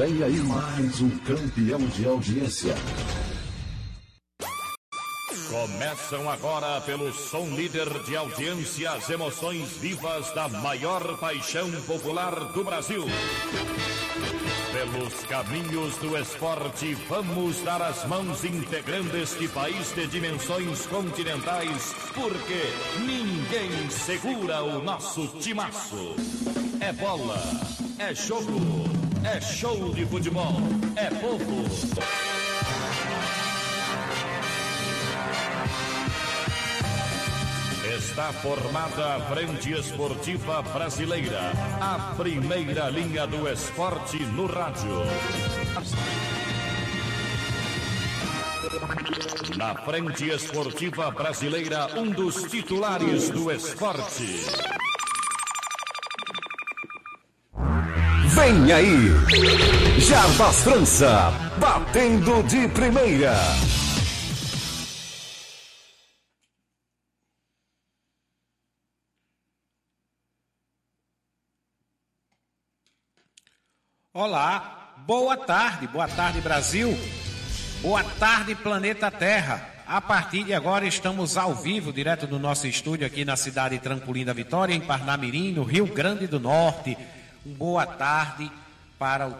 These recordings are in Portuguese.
Vem aí mais um campeão de audiência. Começam agora pelo som líder de audiência as emoções vivas da maior paixão popular do Brasil. Pelos caminhos do esporte, vamos dar as mãos integrando este país de dimensões continentais, porque ninguém segura o nosso timaço. É bola, é jogo, é show de futebol, é povo. Está formada a Frente Esportiva Brasileira, a primeira linha do esporte no rádio. Na Frente Esportiva Brasileira, um dos titulares do esporte. Vem aí, Jarbas França, batendo de primeira. Olá, boa tarde, boa tarde Brasil, boa tarde planeta Terra. A partir de agora estamos ao vivo, direto do nosso estúdio aqui na cidade Trampolim da Vitória, em Parnamirim, no Rio Grande do Norte. Um boa tarde para o,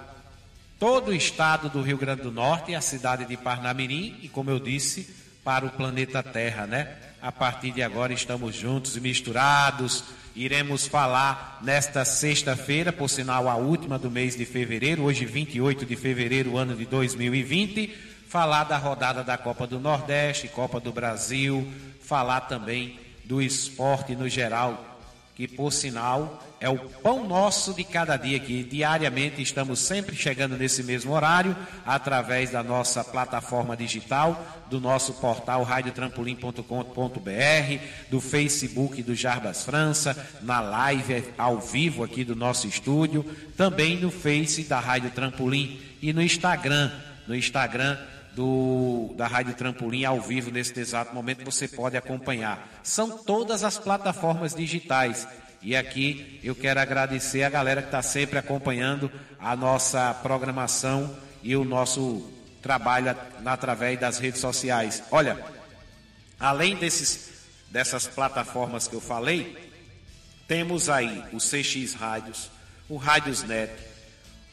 todo o estado do Rio Grande do Norte, a cidade de Parnamirim e, como eu disse, para o planeta Terra, né? A partir de agora estamos juntos e misturados. Iremos falar nesta sexta-feira, por sinal a última do mês de fevereiro, hoje 28 de fevereiro, ano de 2020, falar da rodada da Copa do Nordeste, Copa do Brasil, falar também do esporte no geral, que por sinal é o pão nosso de cada dia aqui. Diariamente estamos sempre chegando nesse mesmo horário, através da nossa plataforma digital, do nosso portal radiotrampolim.com.br, do Facebook do Jarbas França, na live ao vivo aqui do nosso estúdio, também no Face da Rádio Trampolim e no Instagram, no Instagram do, da Rádio Trampolim ao vivo nesse exato momento você pode acompanhar. São todas as plataformas digitais. E aqui eu quero agradecer a galera que está sempre acompanhando a nossa programação e o nosso trabalho através das redes sociais. Olha, além desses, dessas plataformas que eu falei, temos aí o CX Rádios, o Rádiosnet,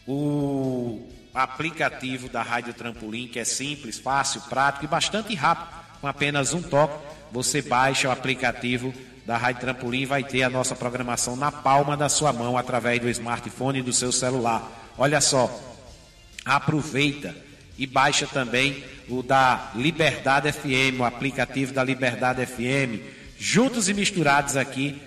o aplicativo da Rádio Trampolim, que é simples, fácil, prático e bastante rápido. Com apenas um toque, você baixa o aplicativo da Rádio Trampolim vai ter a nossa programação na palma da sua mão, através do smartphone e do seu celular. Olha só, aproveita e baixa também o da Liberdade FM, o aplicativo da Liberdade FM. Juntos e misturados aqui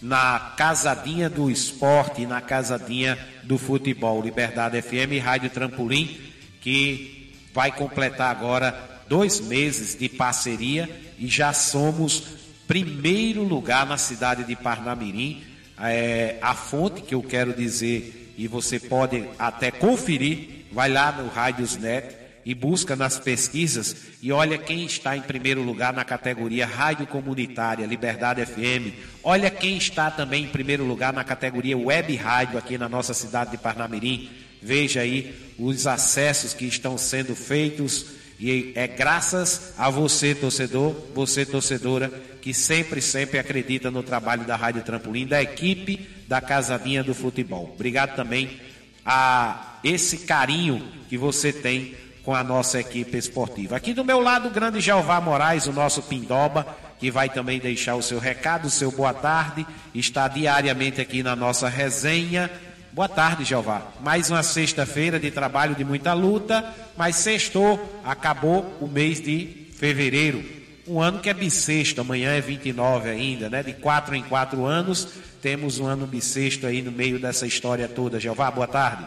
na casadinha do esporte, na casadinha do futebol. Liberdade FM e Rádio Trampolim, que vai completar agora dois meses de parceria e já somos primeiro lugar na cidade de Parnamirim. É, a fonte que eu quero dizer, e você pode até conferir, vai lá no Rádiosnet e busca nas pesquisas e olha quem está em primeiro lugar na categoria Rádio Comunitária, Liberdade FM. Olha quem está também em primeiro lugar na categoria Web Rádio aqui na nossa cidade de Parnamirim. Veja aí os acessos que estão sendo feitos e é graças a você, torcedor, você, torcedora, que sempre, sempre acredita no trabalho da Rádio Trampolim, da equipe da Casadinha do Futebol. Obrigado também a esse carinho que você tem com a nossa equipe esportiva. Aqui do meu lado, o grande Jeová Moraes, o nosso Pindoba, que vai também deixar o seu recado, o seu boa tarde, está diariamente aqui na nossa resenha. Boa tarde, Jeová. Mais uma sexta-feira de trabalho de muita luta, mas sextou, acabou o mês de fevereiro. Um ano que é bissexto, amanhã é 29 ainda, né? De quatro em quatro anos, temos um ano bissexto aí no meio dessa história toda. Jeová, boa tarde.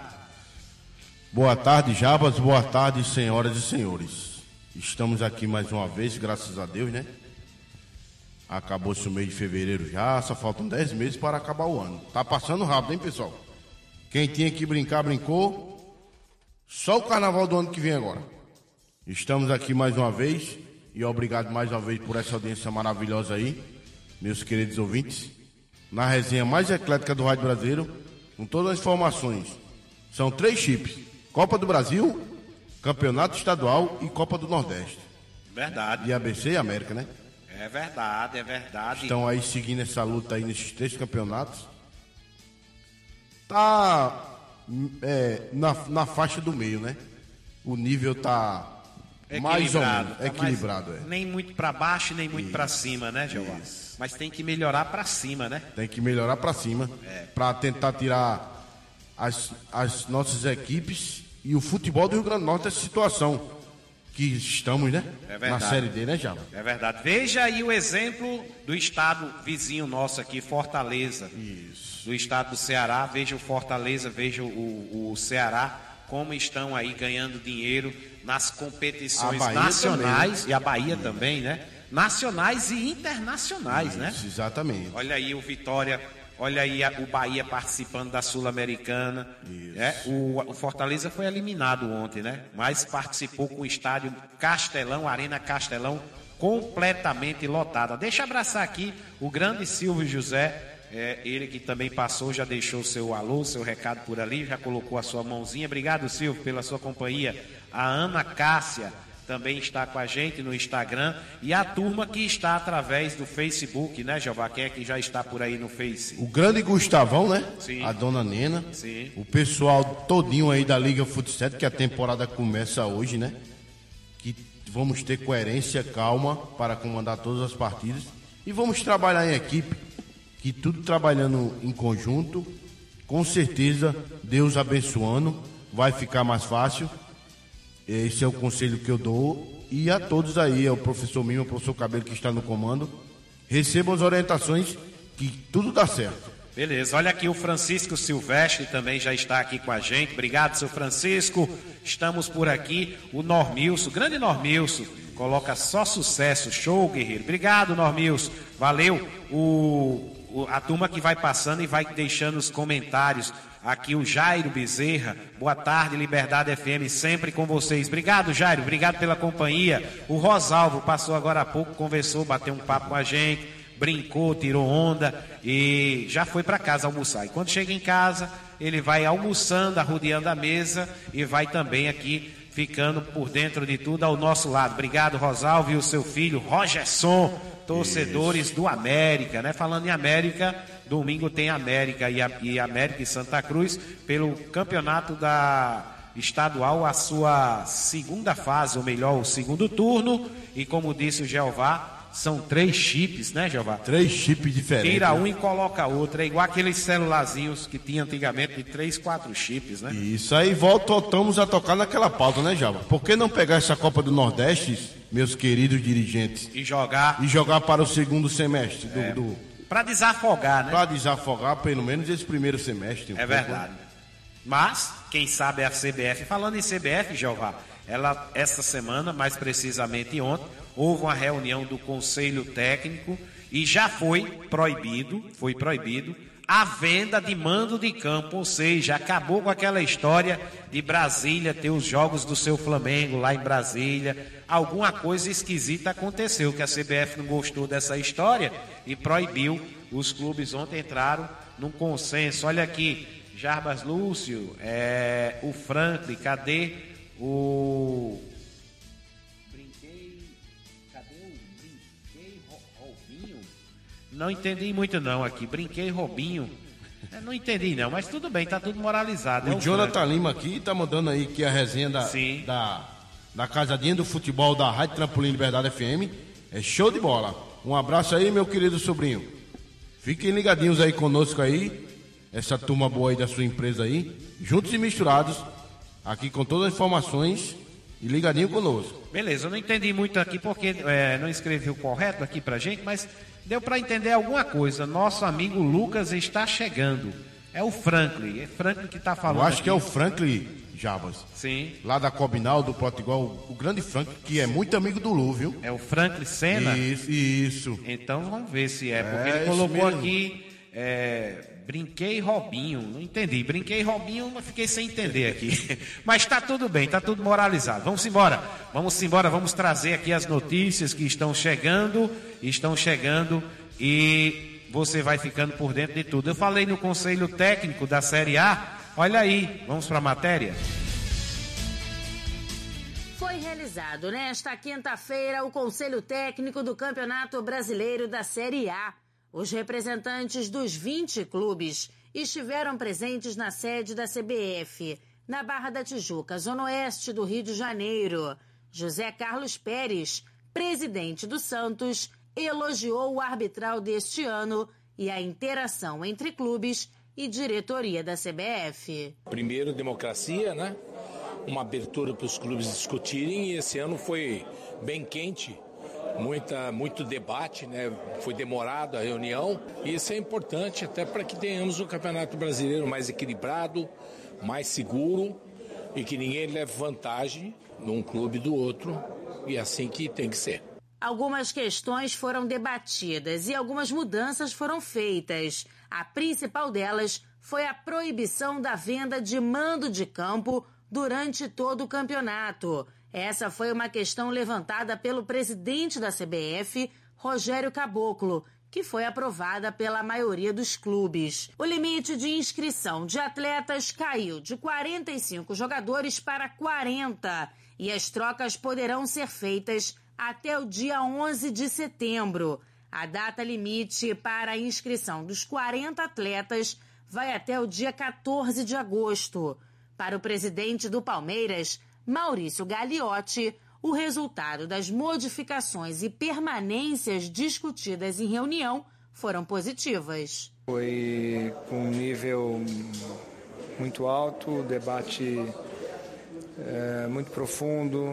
Boa tarde, Jabas. Boa tarde, senhoras e senhores. Estamos aqui mais uma vez, graças a Deus, né? Acabou-se o mês de fevereiro já, só faltam 10 meses para acabar o ano. Tá passando rápido, hein, pessoal? Quem tinha que brincar, brincou. Só o carnaval do ano que vem agora. Estamos aqui mais uma vez e obrigado mais uma vez por essa audiência maravilhosa aí, meus queridos ouvintes. Na resenha mais eclética do Rádio Brasileiro, com todas as informações. São três chips Copa do Brasil, Campeonato Estadual e Copa do Nordeste. Verdade. E ABC e América, né? É verdade, é verdade. Estão aí seguindo essa luta aí nesses três campeonatos. Tá é, na, na faixa do meio, né? O nível tá mais ou menos tá equilibrado. mais- é. Nem muito para baixo, nem muito para cima, né, Jeová? Mas tem que melhorar para cima, né? Tem que melhorar para cima É. para tentar tirar as, as nossas equipes e o futebol do Rio Grande do Norte dessa situação que estamos, né? É Na série D, né, Java? É verdade. Veja aí o exemplo do estado vizinho nosso aqui, Fortaleza. Isso. Do estado do Ceará. Veja o Fortaleza, veja o, o Ceará, como estão aí ganhando dinheiro nas competições A Bahia nacionais e a Bahia também, né? Nacionais e internacionais, né? Exatamente. Olha aí o Vitória, olha aí o Bahia participando da Sul-Americana. né? O, o Fortaleza foi eliminado ontem, né? Mas participou com o estádio Castelão, Arena Castelão, completamente lotada. Deixa eu abraçar aqui o grande Silvio José. É, ele que também passou, já deixou seu alô, seu recado por ali, já colocou a sua mãozinha. Obrigado, Silvio, pela sua companhia. A Ana Cássia, também está com a gente no Instagram e a turma que está através do Facebook, né, Jeová? Quem é que já está por aí no Face? O grande Gustavão, né? Sim. A dona Nena. Sim. O pessoal todinho aí da Liga Futsal, que a temporada começa hoje, né? Que vamos ter coerência, calma para comandar todas as partidas. E vamos trabalhar em equipe, que tudo trabalhando em conjunto, com certeza, Deus abençoando, vai ficar mais fácil. Esse é o conselho que eu dou. E a todos aí, é o professor Mimo, o professor Cabelo que está no comando, recebam as orientações que tudo dá certo. Beleza, olha aqui o Francisco Silvestre também já está aqui com a gente. Obrigado, seu Francisco. Estamos por aqui. O Normilson, grande Normilson, coloca só sucesso. Show, guerreiro. Obrigado, Normilson. Valeu. O- a turma que vai passando e vai deixando os comentários. Aqui o Jairo Bezerra. Boa tarde, Liberdade FM, sempre com vocês. Obrigado, Jairo. Obrigado pela companhia. O Rosalvo passou agora há pouco, conversou, bateu um papo com a gente brincou, tirou onda e já foi para casa almoçar. E quando chega em casa, ele vai almoçando, arrodeando a mesa e vai também aqui ficando por dentro de tudo ao nosso lado. Obrigado, Rosalvo e o seu filho, Rogerson, torcedores do América, né? Falando em América, domingo tem América e, e América e Santa Cruz pelo campeonato da estadual a sua segunda fase, ou melhor, o segundo turno. E como disse o Jeová, são três chips, né, Jeová? Três chips diferentes. Tira né? um e coloca outro. É igual aqueles celularzinhos que tinha antigamente de três, quatro chips, né? Isso aí volta, voltamos a tocar naquela pauta, né, Java? Por que não pegar essa Copa do Nordeste, meus queridos dirigentes, E jogar e jogar para o segundo semestre do, É. do para desafogar, né? para desafogar pelo menos esse primeiro semestre? um É pouco, verdade. Mas, quem sabe é a CBF, falando em CBF, Jeová, ela, essa semana, mais precisamente ontem, houve uma reunião do Conselho Técnico e já foi proibido, foi proibido, a venda de mando de campo, ou seja, acabou com aquela história de Brasília ter os jogos do seu Flamengo lá em Brasília. Alguma coisa esquisita aconteceu, que a CBF não gostou dessa história e proibiu. Os clubes ontem entraram num consenso. Olha aqui, Jarbas Lúcio, é, o Franklin, cadê o. Não entendi muito não aqui. Brinquei Robinho. É, não entendi não, mas tudo bem, tá tudo moralizado. é O Jonathan Lima aqui tá mandando aí que a resenha da, Sim. da, da Casadinha do Futebol da Rádio Trampolim Liberdade FM é show de bola. Um abraço aí, meu querido sobrinho. Fiquem ligadinhos aí conosco aí, essa turma boa aí da sua empresa aí, juntos e misturados, aqui com todas as informações e ligadinho conosco. Beleza, eu não entendi muito aqui porque é, não escreveu correto aqui pra gente, mas deu para entender alguma coisa. Nosso amigo Lucas está chegando. É o Franklin, é Franklin que está falando. Eu acho que é o aqui. Franklin Jabas, Sim, lá da Cobinal, do Portugal, o grande Franklin, que é muito amigo do Lu, viu? é o Franklin Senna. Isso, isso. Então vamos ver se é, porque É, ele colocou aqui. é, brinquei Robinho, não entendi. Brinquei Robinho, mas fiquei sem entender aqui. mas tá tudo bem, tá tudo moralizado. Vamos embora. Vamos embora, vamos trazer aqui as notícias que estão chegando, estão chegando e você vai ficando por dentro de tudo. Eu falei no conselho técnico da Série A. Olha aí, vamos para a matéria. Foi realizado nesta quinta-feira o Conselho Técnico do Campeonato Brasileiro da Série A. Os representantes dos 20 clubes estiveram presentes na sede da CBF, na Barra da Tijuca, zona oeste do Rio de Janeiro. José Carlos Pérez, presidente do Santos, elogiou o arbitral deste ano e a interação entre clubes e diretoria da CBF. Primeiro, democracia, né? uma abertura para os clubes discutirem e esse ano foi bem quente, muita, muito debate, né? foi demorado a reunião e isso é importante até para que tenhamos um campeonato brasileiro mais equilibrado, mais seguro e que ninguém leve vantagem num clube do outro e é assim que tem que ser. Algumas questões foram debatidas e algumas mudanças foram feitas. A principal delas foi a proibição da venda de mando de campo durante todo o campeonato. Essa foi uma questão levantada pelo presidente da CBF, Rogério Caboclo, que foi aprovada pela maioria dos clubes. O limite de inscrição de atletas caiu de 45 jogadores para 40 e as trocas poderão ser feitas até o dia 11 de setembro. A data limite para a inscrição dos 40 atletas vai até o dia 14 de agosto. Para o presidente do Palmeiras, Maurício Gagliotti, o resultado das modificações e permanências discutidas em reunião foram positivas. Foi com um nível muito alto, debate é, muito profundo,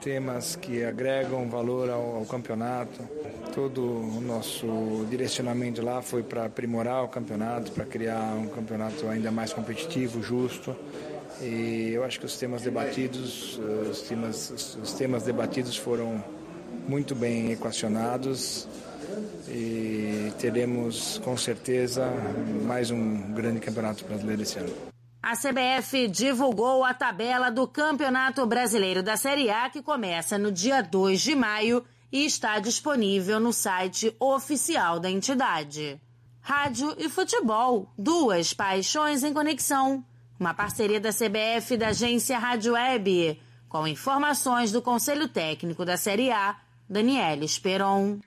temas que agregam valor ao, ao, campeonato. Todo o nosso direcionamento lá foi para aprimorar o campeonato, para criar um campeonato ainda mais competitivo, justo. E eu acho que os temas debatidos, os temas, os temas debatidos foram muito bem equacionados e teremos com certeza mais um grande campeonato brasileiro esse ano. A CBF divulgou a tabela do Campeonato Brasileiro da Série A que começa no dia 2 de maio e está disponível no site oficial da entidade. Rádio e futebol, duas paixões em conexão. Uma parceria da CBF e da agência Rádio Web, com informações do Conselho Técnico da Série A, Daniela Esperon.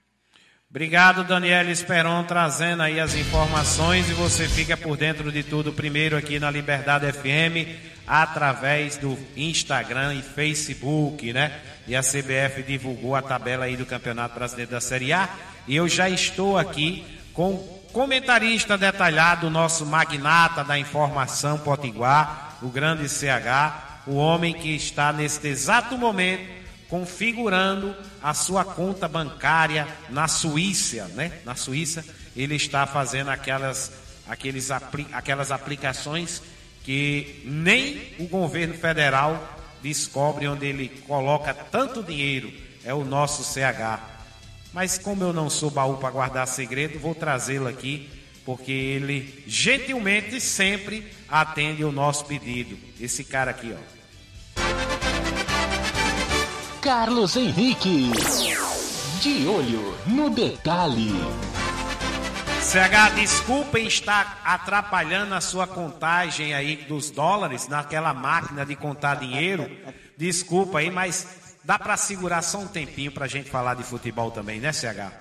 Obrigado, Daniela Esperon, trazendo aí as informações e você fica por dentro de tudo primeiro aqui na Liberdade FM, através do Instagram e Facebook, né? E a CBF divulgou a tabela aí do Campeonato Brasileiro da Série A e eu já estou aqui com comentarista detalhado, nosso magnata da informação potiguar, o grande CH, o homem que está neste exato momento configurando a sua conta bancária na Suíça, né? Na Suíça, ele está fazendo aquelas, aqueles, aquelas aplicações que nem o governo federal descobre onde ele coloca tanto dinheiro. É o nosso CH. Mas como eu não sou baú para guardar segredo, vou trazê-lo aqui, porque ele gentilmente sempre atende o nosso pedido. Esse cara aqui, ó. Carlos Henrique. De olho no detalhe. CH, desculpem estar atrapalhando a sua contagem aí dos dólares naquela máquina de contar dinheiro. Desculpa aí, mas dá para segurar só um tempinho para a gente falar de futebol também, né, CH?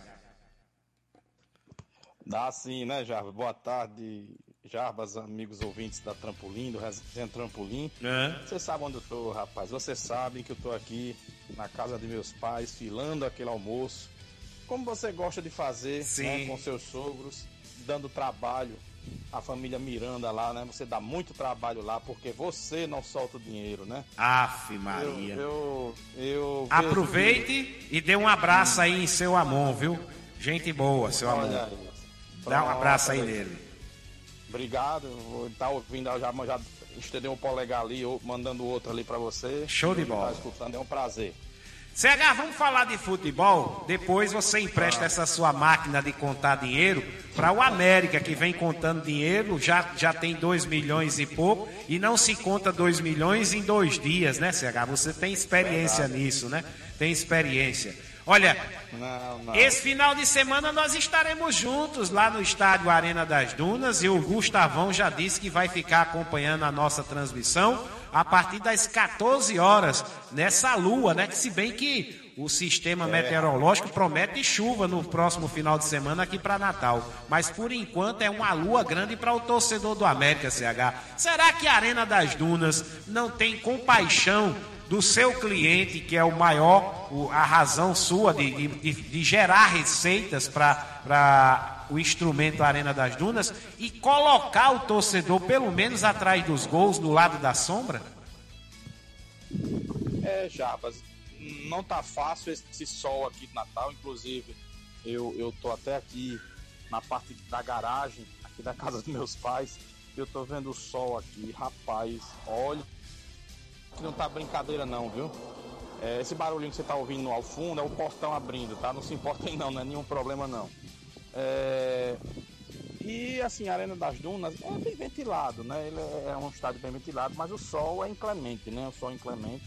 Dá sim, né, Jarvis? Boa tarde, Jarbas, amigos ouvintes da Trampolim, do Resenha Trampolim. É. Você sabe onde eu tô, rapaz. Você sabe que eu tô aqui na casa de meus pais, filando aquele almoço. Como você gosta de fazer né, com seus sogros, dando trabalho à família Miranda lá, né? Você dá muito trabalho lá porque você não solta o dinheiro, né? Aff, Maria. Eu, eu, eu Aproveite e dê um abraço aí em seu amor, viu? Gente boa, seu. Aí. Dá um abraço aí nele. Obrigado, vou estar tá ouvindo, já, já estendeu um polegar ali, mandando outro ali para você. Show de bola. Tá escutando, é um prazer. CH, vamos falar de futebol? Depois você empresta essa sua máquina de contar dinheiro para o América, que vem contando dinheiro, já, já tem 2 milhões e pouco, e não se conta 2 milhões em dois dias, né, CH? Você tem experiência Verdade. nisso, né? Tem experiência. Olha, não, não. esse final de semana nós estaremos juntos lá no estádio Arena das Dunas e o Gustavão já disse que vai ficar acompanhando a nossa transmissão a partir das 14 horas nessa lua, né? Que se bem que o sistema é. meteorológico promete chuva no próximo final de semana aqui para Natal, mas por enquanto é uma lua grande para o torcedor do América CH. Será que a Arena das Dunas não tem compaixão do seu cliente, que é o maior, a razão sua de, de, de gerar receitas para o instrumento Arena das Dunas e colocar o torcedor pelo menos atrás dos gols, do lado da sombra? É, Jabas, não tá fácil esse sol aqui de Natal, inclusive eu, eu tô até aqui na parte da garagem, aqui da casa dos meus pais, eu tô vendo o sol aqui, rapaz, olha que não tá brincadeira não, viu? É, esse barulhinho que você tá ouvindo no ao fundo é o portão abrindo, tá? Não se importem não, não é nenhum problema não. É... E assim, a Arena das Dunas é bem ventilado, né? Ele é um estádio bem ventilado, mas o sol é inclemente, né? O sol é inclemente.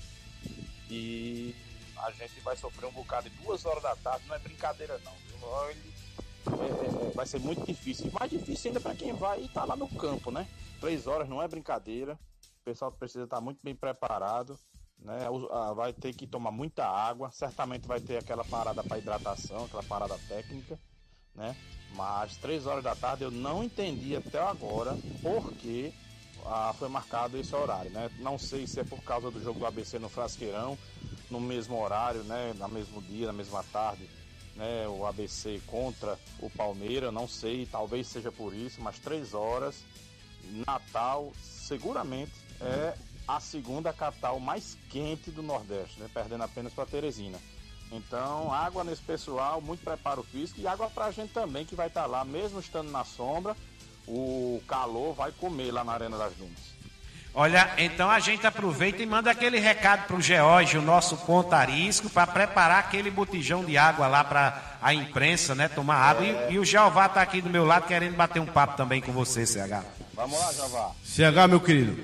E a gente vai sofrer um bocado de duas horas da tarde, não é brincadeira não. É, é, é, vai ser muito difícil. Mais difícil ainda para quem vai estar tá lá no campo, né? Três horas não é brincadeira. O pessoal precisa estar muito bem preparado, né? Vai ter que tomar muita água, certamente vai ter aquela parada para hidratação, aquela parada técnica, né? Mas três horas da tarde eu não entendi até agora por que ah, foi marcado esse horário, né? Não sei se é por causa do jogo do ABC no Frasqueirão, no mesmo horário, né? No mesmo dia, na mesma tarde, né? O ABC contra o Palmeiras, não sei, talvez seja por isso, mas três horas, Natal, seguramente é a segunda capital mais quente do Nordeste, né? perdendo apenas para Teresina. Então, água nesse pessoal, muito preparo físico e água para a gente também que vai estar tá lá, mesmo estando na sombra, o calor vai comer lá na Arena das Dunas. Olha, então a gente aproveita e manda aquele recado para o George, o nosso pontarisco, para preparar aquele botijão de água lá para a imprensa, né? Tomar água. É. E, e, o Jeová está aqui do meu lado querendo bater um papo também com você, CH. Vamos lá, Jeová. CH, meu querido.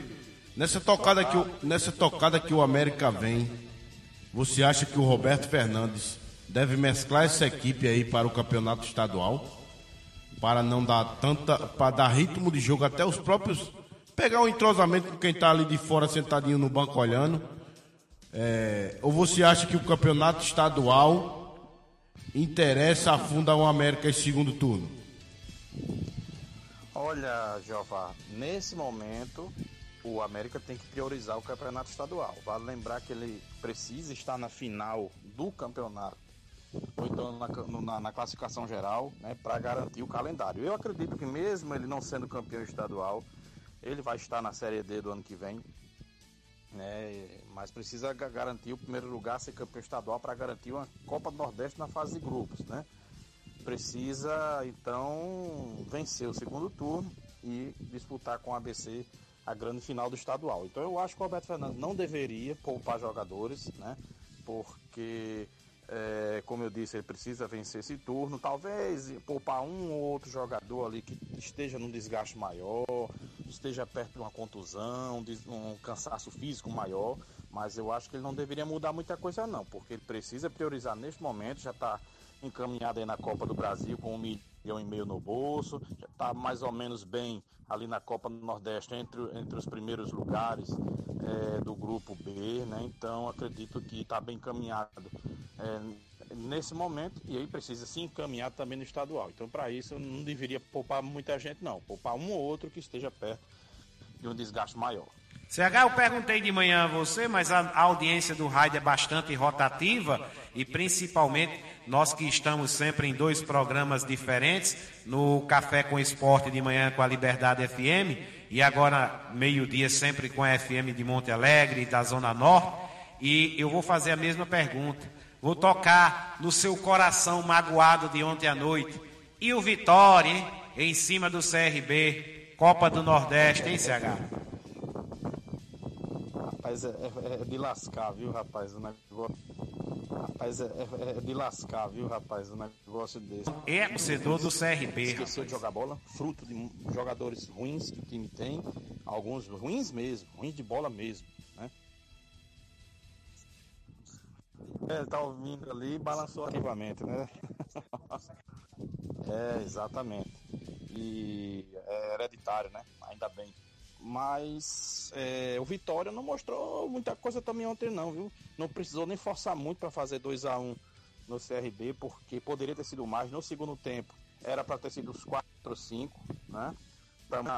Nessa tocada que o, nessa tocada que o América vem, você acha que o Roberto Fernandes deve mesclar essa equipe aí para o campeonato estadual? Para não dar tanta. para dar ritmo de jogo até os próprios. pegar um entrosamento com quem está ali de fora sentadinho no banco olhando? É, ou você acha que o campeonato estadual interessa afundar o América em segundo turno? Olha, Jeová, nesse momento o América tem que priorizar o campeonato estadual. Vale lembrar que ele precisa estar na final do campeonato, ou então na, na, na classificação geral, né, para garantir o calendário. Eu acredito que mesmo ele não sendo campeão estadual, ele vai estar na Série D do ano que vem, né, mas precisa garantir o primeiro lugar, ser campeão estadual, para garantir uma Copa do Nordeste na fase de grupos, né? Precisa, então, vencer o segundo turno e disputar com o ABC a grande final do estadual. Então eu acho que o Roberto Fernandes não deveria poupar jogadores, né? Porque, é, como eu disse, ele precisa vencer esse turno. Talvez poupar um ou outro jogador ali que esteja num desgaste maior, esteja perto de uma contusão, de um cansaço físico maior. Mas eu acho que ele não deveria mudar muita coisa, não, porque ele precisa priorizar neste momento, já está encaminhado aí na Copa do Brasil com um milhão e meio no bolso, já está mais ou menos bem ali na Copa Nordeste entre, entre os primeiros lugares é, do grupo B, né? Então acredito que está bem encaminhado é, nesse momento e aí precisa se encaminhar também no estadual. Então para isso não deveria poupar muita gente não, poupar um ou outro que esteja perto de um desgaste maior. CH, eu perguntei de manhã a você, mas a, audiência do rádio é bastante rotativa e principalmente nós que estamos sempre em dois programas diferentes, no Café com Esporte de manhã com a Liberdade FM e agora meio-dia sempre com a FM de Monte Alegre, da Zona Norte. E eu vou fazer a mesma pergunta. Vou tocar no seu coração magoado de ontem à noite. E o Vitória, hein? Em cima do CRB, Copa do Nordeste, hein, CH? Rapaz, é, é, é, de lascar, viu, rapaz? O negócio. Rapaz, é, é, é de lascar, viu, rapaz? O negócio desse. É o setor do CRB. Esqueceu de jogar bola, fruto de jogadores ruins que o time tem. Alguns ruins mesmo, ruins de bola mesmo, né? É, tá ouvindo ali e balançou ativamente, né? é, exatamente. E é hereditário, né? Ainda bem. Mas é, o Vitória não mostrou muita coisa também ontem não, viu? Não precisou nem forçar muito para fazer 2 a 1 um no CRB, porque poderia ter sido mais no segundo tempo. Era para ter sido os 4 ou 5, né?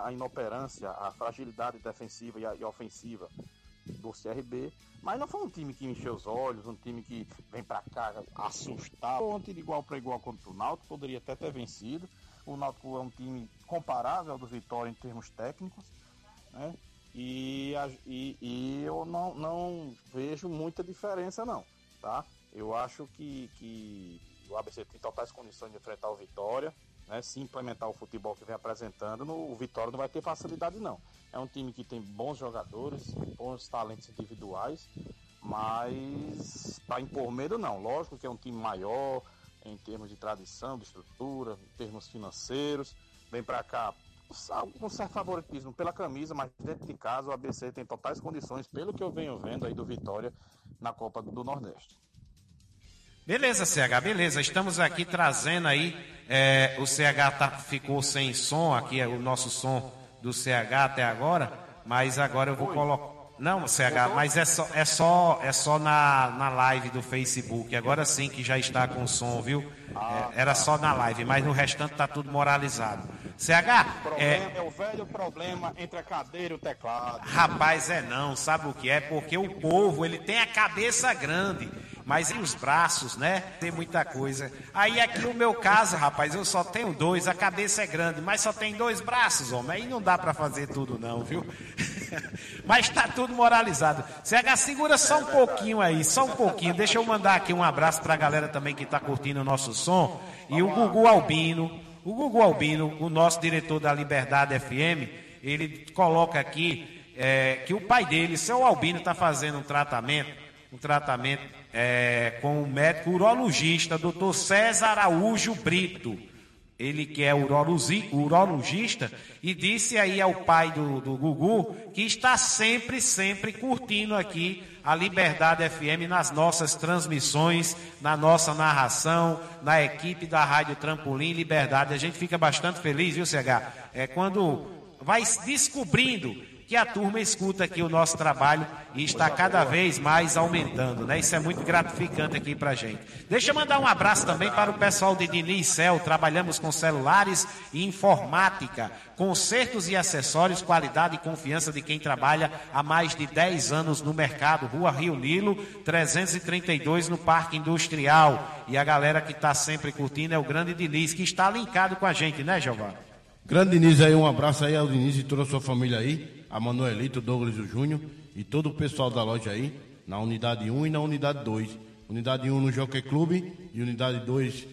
A inoperância, a fragilidade defensiva e, a, e ofensiva do CRB, mas não foi um time que encheu os olhos, um time que vem para cá assustar. Ontem de igual para igual contra o Náutico, poderia até ter vencido. O Náutico é um time comparável ao do Vitória em termos técnicos, né? E, e, e eu não, não vejo muita diferença não, tá? Eu acho que, que o ABC tem totais condições de enfrentar o Vitória, né? Se implementar o futebol que vem apresentando, no, o Vitória não vai ter facilidade não. É um time que tem bons jogadores, bons talentos individuais, mas para impor medo não. Lógico que é um time maior em termos de tradição, de estrutura, em termos financeiros. Vem para cá com certo favoritismo pela camisa, mas dentro de casa o ABC tem totais condições, pelo que eu venho vendo aí do Vitória na Copa do Nordeste. Beleza, CH, beleza. Estamos aqui trazendo aí. É, o CH tá, ficou sem som aqui, é o nosso som do CH até agora, mas agora eu vou colocar. Não, CH, mas é só, é só, é só na, na live do Facebook. Agora sim que já está com som, viu? É, era só na live, mas no restante tá tudo moralizado. CH, é... é o velho problema entre a cadeira e o teclado. Rapaz, é não, sabe o que é? Porque o povo, ele tem a cabeça grande, mas e os braços, né? Tem muita coisa. Aí aqui o meu caso, rapaz, eu só tenho dois, a cabeça é grande, mas só tem dois braços, homem. Aí não dá para fazer tudo não, viu? mas tá tudo moralizado. CH, segura só um pouquinho aí, só um pouquinho. Deixa eu mandar aqui um abraço pra galera também que tá curtindo o nosso som. E o Gugu Albino, o Gugu Albino, o nosso diretor da Liberdade FM, ele coloca aqui é, que o pai dele, seu Albino, está fazendo um tratamento, um tratamento é, com o médico urologista, doutor César Araújo Brito ele que é urologista, e disse aí ao pai do, do Gugu que está sempre, sempre curtindo aqui a Liberdade FM nas nossas transmissões, na nossa narração, na equipe da Rádio Trampolim Liberdade. A gente fica bastante feliz, viu, CH? É quando vai descobrindo que a turma escuta aqui o nosso trabalho e está cada vez mais aumentando, né? Isso é muito gratificante aqui pra gente. Deixa eu mandar um abraço também para o pessoal de Diniz Cel, trabalhamos com celulares e informática, consertos e acessórios, qualidade e confiança de quem trabalha há mais de 10 anos no mercado, Rua Rio Nilo, 332 no Parque Industrial. E a galera que está sempre curtindo é o grande Diniz, que está linkado com a gente, né, Giovanni? Grande Diniz aí, um abraço aí ao Diniz e toda a sua família aí a Manuelito, Douglas e o Júnior e todo o pessoal da loja aí, na unidade 1 e na unidade 2. Unidade 1 no Jockey Clube e unidade 2.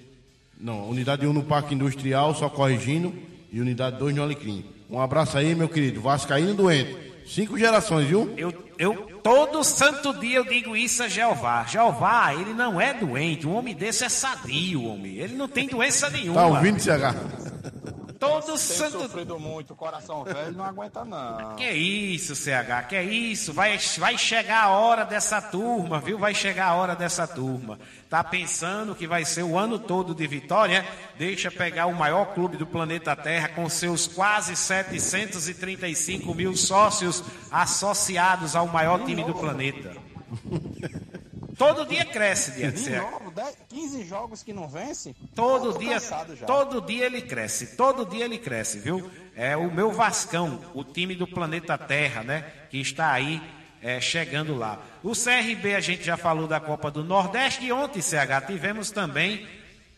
Não, unidade 1 no Parque Industrial, só corrigindo, e unidade 2 no Alecrim. Um abraço aí, meu querido. Vascaíno doente. Cinco gerações, viu? Eu, eu, todo santo dia eu digo isso a Jeová. Jeová, ele não é doente. Um homem desse é sadio, homem. Ele não tem doença nenhuma. Tá ouvindo, CH? Todo santo. sofrido muito, coração velho não aguenta não. Que isso, CH, que isso? Vai, vai chegar a hora dessa turma, viu? Vai chegar a hora dessa turma. Tá pensando que vai ser o ano todo de vitória? Deixa pegar o maior clube do planeta Terra com seus quase 735 mil sócios associados ao maior time do planeta. Todo dia cresce, Diante. De novo, 15 jogos que não vence? Todo dia, todo dia ele cresce, todo dia ele cresce, viu? É o meu Vascão, o time do planeta Terra, né? Que está aí é, chegando lá. O CRB, a gente já falou da Copa do Nordeste e ontem, CH, tivemos também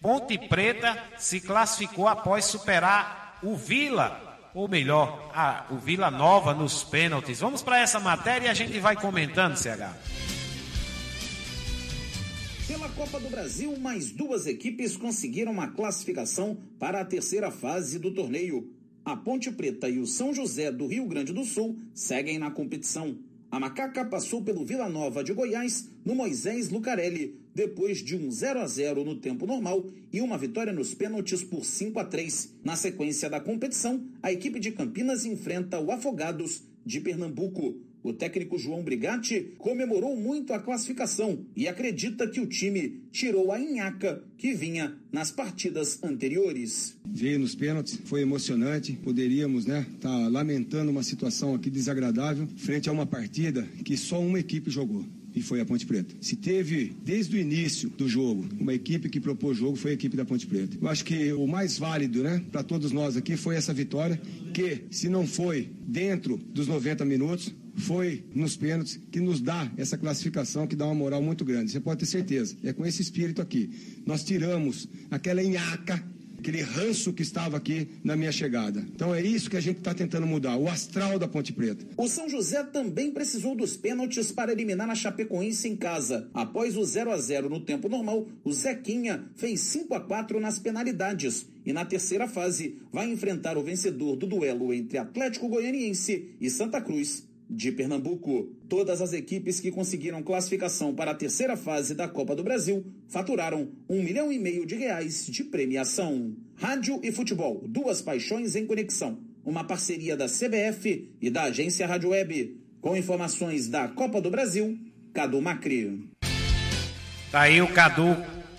Ponte Preta se classificou após superar o Vila, ou melhor, a, o Vila Nova nos pênaltis. Vamos para essa matéria e a gente vai comentando, CH. Pela Copa do Brasil, mais duas equipes conseguiram a classificação para a terceira fase do torneio. A Ponte Preta e o São José do Rio Grande do Sul seguem na competição. A Macaca passou pelo Vila Nova de Goiás no Moisés Lucarelli, depois de um 0 a 0 no tempo normal e uma vitória nos pênaltis por 5 a 3. Na sequência da competição, a equipe de Campinas enfrenta o Afogados de Pernambuco. O técnico João Brigatti comemorou muito a classificação e acredita que o time tirou a nhaca que vinha nas partidas anteriores. Veio nos pênaltis, foi emocionante. Poderíamos, né, tá lamentando uma situação aqui desagradável frente a uma partida que só uma equipe jogou e foi a Ponte Preta. Se teve, desde o início do jogo, uma equipe que propôs jogo, foi a equipe da Ponte Preta. Eu acho que o mais válido, né, para todos nós aqui, foi essa vitória, que, se não foi dentro dos 90 minutos, foi nos pênaltis que nos dá essa classificação que dá uma moral muito grande. Você pode ter certeza. É com esse espírito aqui. Nós tiramos aquela enhaca aquele ranço que estava aqui na minha chegada. Então é isso que a gente está tentando mudar, o astral da Ponte Preta. O São José também precisou dos pênaltis para eliminar a Chapecoense em casa. Após o 0 a 0 no tempo normal, o Zequinha fez 5 a 4 nas penalidades e na terceira fase vai enfrentar o vencedor do duelo entre Atlético Goianiense e Santa Cruz de Pernambuco. Todas as equipes que conseguiram classificação para a terceira fase da Copa do Brasil faturaram um milhão e meio de reais de premiação. Rádio e futebol, duas paixões em conexão. Uma parceria da CBF e da agência Rádio Web. Com informações da Copa do Brasil, Cadu Macri. Tá aí o Cadu,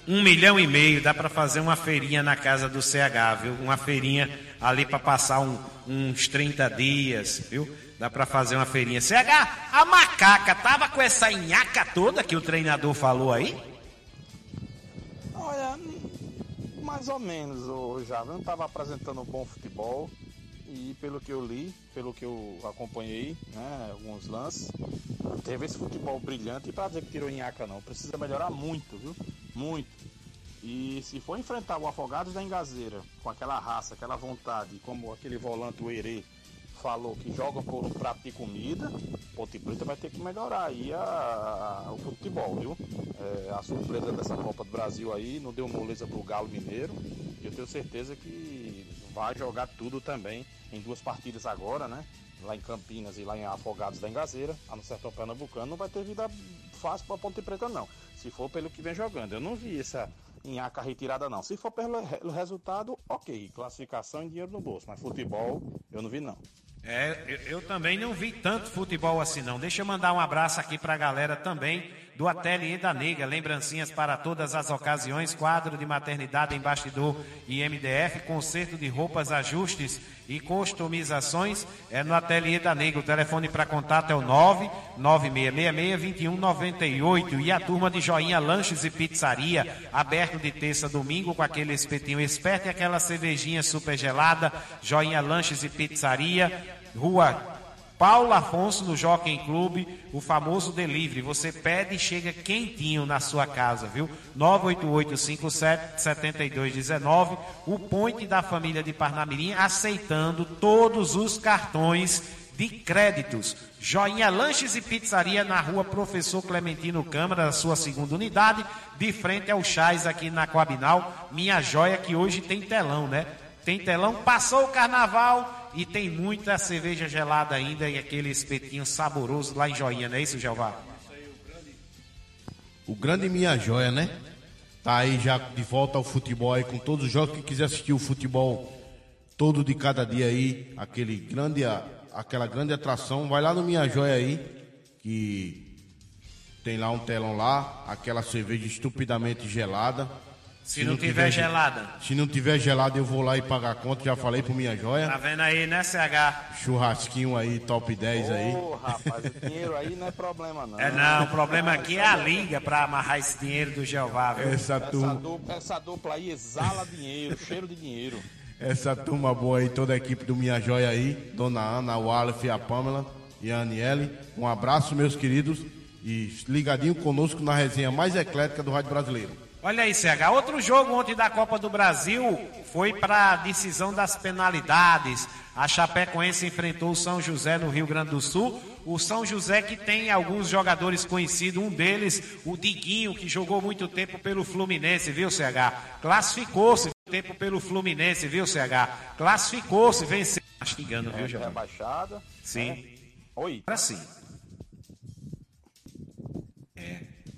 um milhão e meio, dá para fazer uma feirinha na casa do CH, viu? Uma feirinha ali para passar um, uns 30 dias, viu? Dá para fazer uma feirinha. CH, a macaca tava com essa nhaca toda que o treinador falou aí? Olha, mais ou menos, o Java. Não tava apresentando um bom futebol. E pelo que eu li, pelo que eu acompanhei, né, alguns lances, teve esse futebol brilhante. E pra dizer que tirou nhaca, não. Precisa melhorar muito, viu? Muito. E se for enfrentar o Afogados da Engazeira com aquela raça, aquela vontade, como aquele volante, o Herê, falou que joga por um prato de comida, Ponte Preta vai ter que melhorar aí a, a, o futebol, viu? É, a surpresa dessa Copa do Brasil aí não deu moleza pro Galo Mineiro. E eu tenho certeza que vai jogar tudo também em duas partidas agora, né? Lá em Campinas e lá em Afogados da Engazeira, lá no Sertão Pernambucano, não vai ter vida fácil pra Ponte Preta, não. Se for pelo que vem jogando. Eu não vi essa Inhaca retirada, não. Se for pelo resultado, ok. Classificação e dinheiro no bolso. Mas futebol, eu não vi, não. É, eu, eu, também não vi tanto futebol assim não. Deixa eu mandar um abraço aqui para a galera também do Ateliê da Nega. Lembrancinhas para todas as ocasiões, quadro de maternidade em bastidor e MDF, conserto de roupas, ajustes e customizações é no Ateliê da Nega. O telefone para contato é o 99666-2198 e a turma de Joinha Lanches e Pizzaria, aberto de terça a domingo com aquele espetinho esperto e aquela cervejinha super gelada. Joinha Lanches e Pizzaria Rua Paulo Afonso, no Jockey Clube, o famoso delivery. Você pede e chega quentinho na sua casa, viu? 988577219. O Point da família de Parnamirim aceitando todos os cartões de créditos. Joinha Lanches e Pizzaria na rua Professor Clementino Câmara, a sua segunda unidade, de frente ao Chás aqui na Coabinal. Minha joia que hoje tem telão, né? Tem telão, passou o carnaval e tem muita cerveja gelada ainda e aquele espetinho saboroso lá em Joinha, não é isso, Jeová? O grande Minha Joia, né? Tá aí já de volta ao futebol aí com todos os jogos. Quem quiser assistir o futebol todo de cada dia aí, aquele grande, aquela grande atração, vai lá no Minha Joia aí, que tem lá um telão lá, aquela cerveja estupidamente gelada. Se, se não, não, tiver, tiver gelada. Se não tiver gelada, eu vou lá e pagar a conta. Já falei pro minha joia. Tá vendo aí, né, CH? Churrasquinho aí, top 10 oh, aí. Ô, rapaz, o dinheiro aí não é problema, não. É, não, o problema aqui é a liga pra amarrar esse dinheiro do Jeová, viu? Essa, turma... essa, dupla, essa dupla aí exala dinheiro, cheiro de dinheiro. Essa turma boa aí, toda a equipe do Minha Joia aí, Dona Ana, o Aleph, a Pamela e a Aniele. Um abraço, meus queridos, e ligadinho conosco na resenha mais eclética do Rádio Brasileiro. Olha aí, CH. Outro jogo ontem da Copa do Brasil foi para a decisão das penalidades. A Chapecoense enfrentou o São José no Rio Grande do Sul. O São José que tem alguns jogadores conhecidos, um deles, o Diguinho, que jogou muito tempo pelo Fluminense, viu, CH? Classificou-se tempo pelo Fluminense, viu, CH? Classificou-se, venceu. Mastigando, viu, Jorge? Rebaixada. Sim. É. Oi. Agora sim.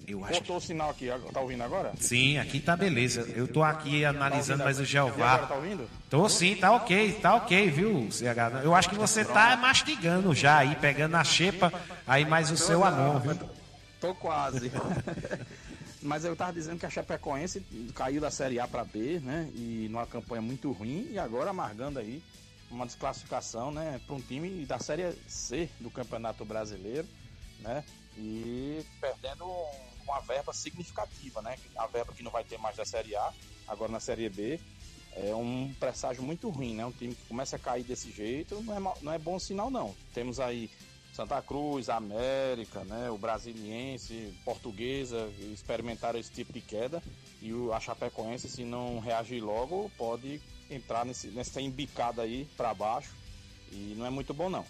Eu acho. Botou o sinal aqui, tá ouvindo agora? Sim, aqui tá beleza. Eu tô aqui analisando tá mais o Jeová. Agora tá ouvindo? Tô sim, tá ok, tá ok, viu, CH? Eu acho que você tá mastigando já aí, pegando a xepa aí mais o seu amor, viu? Tô quase. Mas eu tava dizendo que a Chapecoense caiu da Série A para B, né? E numa campanha muito ruim e agora amargando aí uma desclassificação, né, para um time da Série C do Campeonato Brasileiro, né? E perdendo uma verba significativa, né? A verba que não vai ter mais da Série A, agora na Série B, é um presságio muito ruim, né? Um time que começa a cair desse jeito não é, não é bom sinal, não. Temos aí Santa Cruz, América, né, o Brasiliense, Portuguesa experimentaram esse tipo de queda e o, a Chapecoense, se não reagir logo, pode entrar nesse, nessa embicada aí para baixo e não é muito bom não.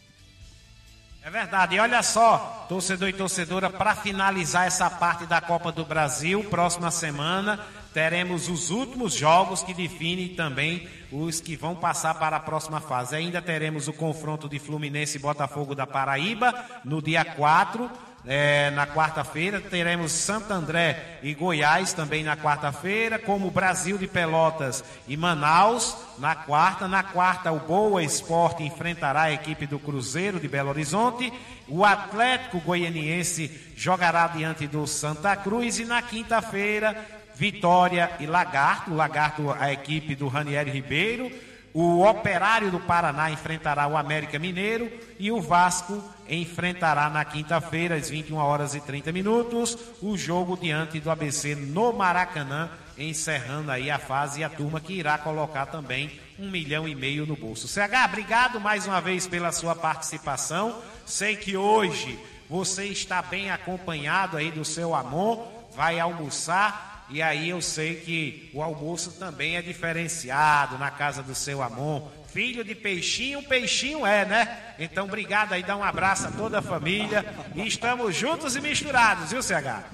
É verdade. E olha só, torcedor e torcedora, para finalizar essa parte da Copa do Brasil, próxima semana teremos os últimos jogos que definem também os que vão passar para a próxima fase. Ainda teremos o confronto de Fluminense e Botafogo da Paraíba no dia 4. É, na quarta-feira teremos Santo André e Goiás também na quarta-feira, como Brasil de Pelotas e Manaus na quarta. Na quarta, o Boa Esporte enfrentará a equipe do Cruzeiro de Belo Horizonte. O Atlético Goianiense jogará diante do Santa Cruz e na quinta-feira Vitória e Lagarto. Lagarto, a equipe do Ranieri Ribeiro. O Operário do Paraná enfrentará o América Mineiro e o Vasco enfrentará na quinta-feira, às 21 horas e 30 minutos, o jogo diante do ABC no Maracanã, encerrando aí a fase e a turma que irá colocar também um milhão e meio no bolso. CH, obrigado mais uma vez pela sua participação. Sei que hoje você está bem acompanhado aí do seu amor, vai almoçar e aí eu sei que o almoço também é diferenciado na casa do seu amor. Filho de peixinho, peixinho é, né? Então, obrigado aí, dá um abraço a toda a família. E estamos juntos e misturados, viu, CH?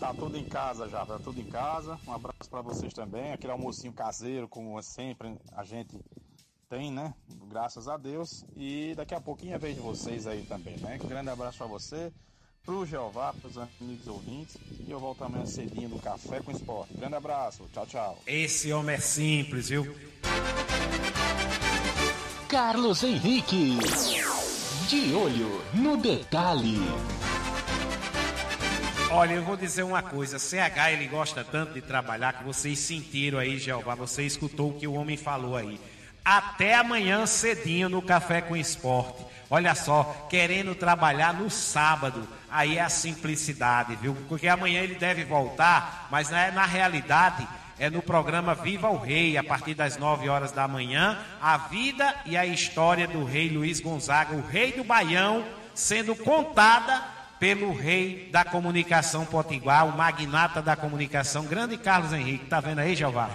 Tá tudo em casa já, tá tudo em casa. Um abraço para vocês também. Aquele almocinho caseiro, como sempre a gente tem, né? Graças a Deus. E daqui a pouquinho é vez de vocês aí também, né? Grande abraço para você pro Jeová, pros amigos ouvintes. E eu volto amanhã cedinho no Café com Esporte. Grande abraço, tchau, tchau. Esse homem é simples, viu? Carlos Henrique. De olho no detalhe. Olha, eu vou dizer uma coisa, CH ele gosta tanto de trabalhar que vocês sentiram aí, Jeová, você escutou o que o homem falou aí. Até amanhã cedinho no Café com Esporte. Olha só, querendo trabalhar no sábado. Aí é a simplicidade, viu? Porque amanhã ele deve voltar, mas na, na realidade é no programa Viva o Rei, a partir das 9 horas da manhã, a vida e a história do rei Luiz Gonzaga, o rei do Baião, sendo contada pelo rei da comunicação potiguar, o magnata da comunicação, grande Carlos Henrique. Tá vendo aí, Jeová?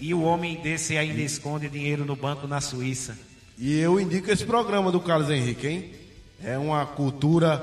E o homem desse ainda esconde dinheiro no banco na Suíça. E eu indico esse programa do Carlos Henrique, hein? É uma cultura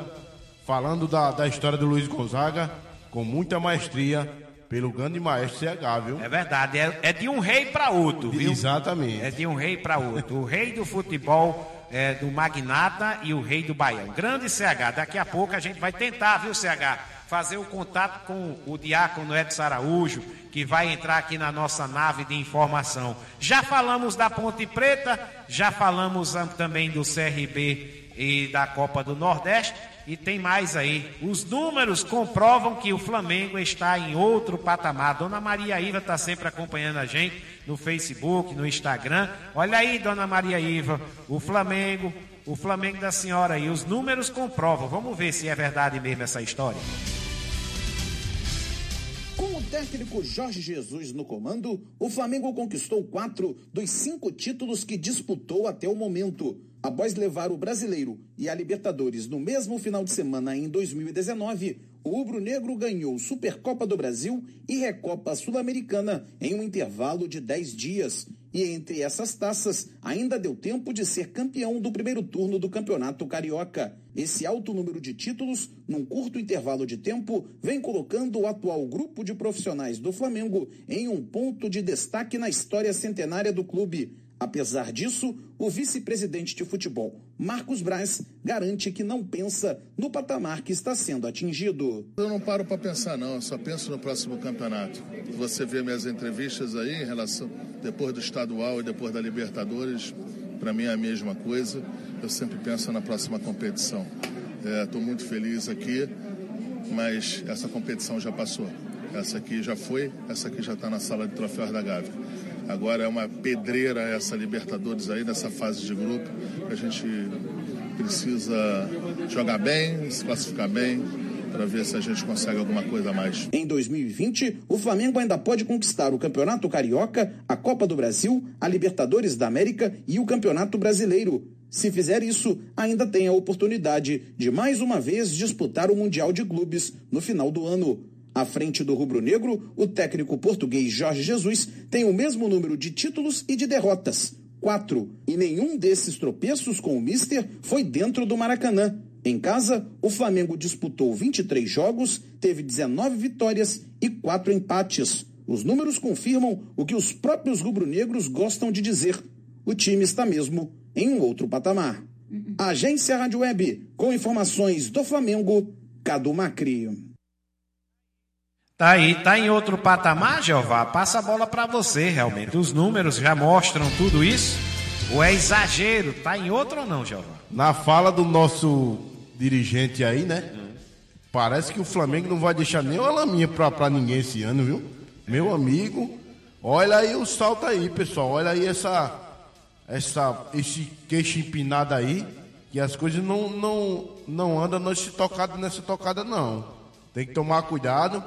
falando da, da história do Luiz Gonzaga com muita maestria pelo grande maestro CH, viu? É verdade, é, é de um rei para outro, viu? Exatamente. É de um rei para outro. O rei do futebol é, do Magnata e o rei do Baião. Grande CH, daqui a pouco a gente vai tentar, viu, CH? Fazer o contato com o diácono Edson Araújo, que vai entrar aqui na nossa nave de informação. Já falamos da Ponte Preta, já falamos também do CRB e da Copa do Nordeste. E tem mais aí. Os números comprovam que o Flamengo está em outro patamar. Dona Maria Iva está sempre acompanhando a gente no Facebook, no Instagram. Olha aí, Dona Maria Iva, o Flamengo, o Flamengo da senhora aí. Os números comprovam. Vamos ver se é verdade mesmo essa história. Com o técnico Jorge Jesus no comando, o Flamengo conquistou quatro dos cinco títulos que disputou até o momento. Após levar o Brasileiro e a Libertadores no mesmo final de semana em 2019, o Rubro Negro ganhou Supercopa do Brasil e Recopa Sul-Americana em um intervalo de 10 dias. E entre essas taças, ainda deu tempo de ser campeão do primeiro turno do Campeonato Carioca. Esse alto número de títulos, num curto intervalo de tempo, vem colocando o atual grupo de profissionais do Flamengo em um ponto de destaque na história centenária do clube. Apesar disso, o vice-presidente de futebol, Marcos Braz, garante que não pensa no patamar que está sendo atingido. Eu não paro para pensar, não, eu só penso no próximo campeonato. Você vê minhas entrevistas aí em relação, depois do estadual e depois da Libertadores, para mim é a mesma coisa. Eu sempre penso na próxima competição. Estou é, muito feliz aqui, mas essa competição já passou. Essa aqui já foi, essa aqui já está na sala de troféus da Gávea. Agora é uma pedreira essa Libertadores aí, nessa fase de grupo. A gente precisa jogar bem, se classificar bem, para ver se a gente consegue alguma coisa a mais. Em 2020, o Flamengo ainda pode conquistar o Campeonato Carioca, a Copa do Brasil, a Libertadores da América e o Campeonato Brasileiro. Se fizer isso, ainda tem a oportunidade de mais uma vez disputar o Mundial de Clubes no final do ano. À frente do rubro-negro, o técnico português Jorge Jesus tem o mesmo número de títulos e de derrotas, quatro. E nenhum desses tropeços com o Mister foi dentro do Maracanã. Em casa, o Flamengo disputou 23 jogos, teve 19 vitórias e 4 empates. Os números confirmam o que os próprios rubro-negros gostam de dizer. O time está mesmo em um outro patamar. Agência Rádio Web, com informações do Flamengo, Cadu Macri. Tá aí, tá em outro patamar, Jeová? Passa a bola para você, realmente. Os números já mostram tudo isso? Ou é exagero? Tá em outro ou não, Jeová? Na fala do nosso dirigente aí, né? Parece que o Flamengo não vai deixar nem uma laminha pra, pra ninguém esse ano, viu? Meu amigo, olha aí o salto aí, pessoal. Olha aí essa, essa, esse queixo empinado aí, que as coisas não, não, não andam nesse tocada, nessa tocada, não. Tem que tomar cuidado,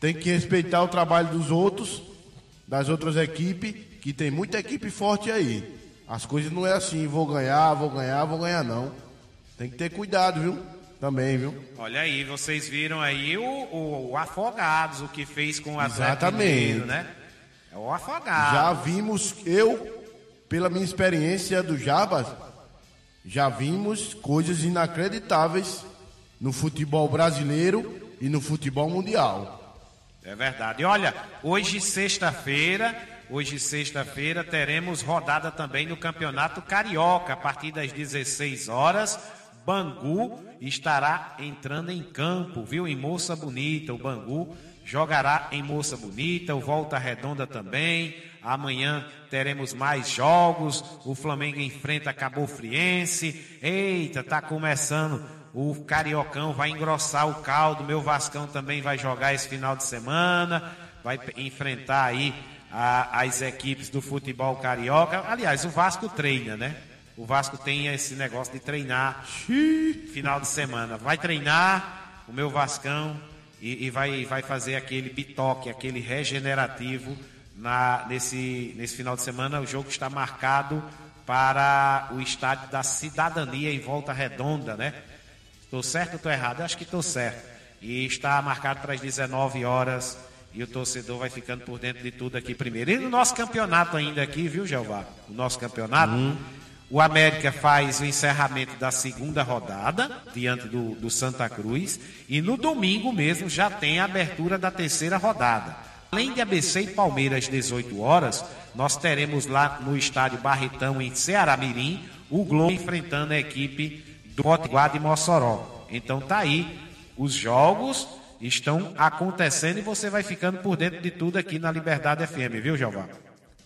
tem que respeitar o trabalho dos outros, das outras equipes, que tem muita equipe forte aí. As coisas não é assim, vou ganhar, vou ganhar, vou ganhar, não. Tem que ter cuidado, viu? Também, viu? Olha aí, vocês viram aí o, o, o Afogados, o que fez com o Atlético Mineiro, né? É o Afogados. Já vimos, eu, pela minha experiência do Jabas, já vimos coisas inacreditáveis no futebol brasileiro e no futebol mundial. É verdade. E olha, hoje sexta-feira, hoje sexta-feira teremos rodada também no Campeonato Carioca a partir das 16 horas. Bangu estará entrando em campo, viu? Em Moça Bonita. O Bangu jogará em Moça Bonita, o Volta Redonda também. Amanhã teremos mais jogos. O Flamengo enfrenta Cabo Friense. Eita, tá começando. O Cariocão vai engrossar o caldo. Meu Vascão também vai jogar esse final de semana. Vai enfrentar aí a, as equipes do futebol carioca. Aliás, o Vasco treina, né? O Vasco tem esse negócio de treinar final de semana. Vai treinar o meu Vascão e, e vai, vai fazer aquele bitoque, aquele regenerativo na, nesse, nesse final de semana. O jogo está marcado para o estádio da Cidadania em Volta Redonda, né? Estou certo ou estou errado? Eu acho que estou certo. E está marcado para as 19 horas e o torcedor vai ficando por dentro de tudo aqui primeiro. E no nosso campeonato ainda aqui, viu, Jeová? O nosso campeonato. Hum. O América faz o encerramento da segunda rodada diante do, do, Santa Cruz e no domingo mesmo já tem a abertura da terceira rodada. Além de ABC e Palmeiras às 18 horas, nós teremos lá no estádio Barretão em Ceará Mirim o Globo enfrentando a equipe do Potiguar de Mossoró. Então tá aí, os jogos estão acontecendo e você vai ficando por dentro de tudo aqui na Liberdade FM, viu, Jeová?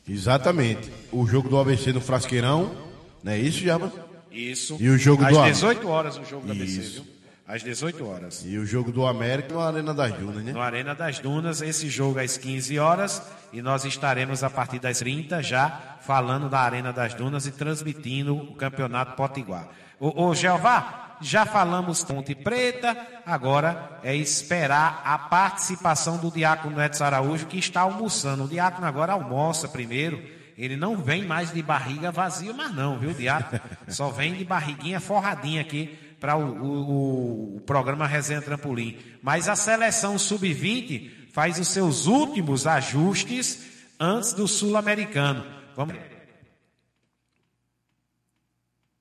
Exatamente. O jogo do ABC no Frasqueirão não é isso, Jabas? Isso. E o jogo Às do Às 18 horas o jogo da BC, viu? Às 18 horas. E o jogo do América no Arena das Dunas, né? No Arena das Dunas, esse jogo às 15 horas. E nós estaremos a partir das 30 já falando da Arena das Dunas e transmitindo o Campeonato Potiguar. Ô, ô Jeová, já falamos Ponte Preta, agora é esperar a participação do Diácono Edson Araújo, que está almoçando. O Diácono agora almoça primeiro ele não vem mais de barriga vazia, mas não, viu, Diabo? Só vem de barriguinha forradinha aqui para o, o, o, programa Resenha Trampolim. Mas a seleção sub-20 faz os seus últimos ajustes antes do sul-americano. Vamos.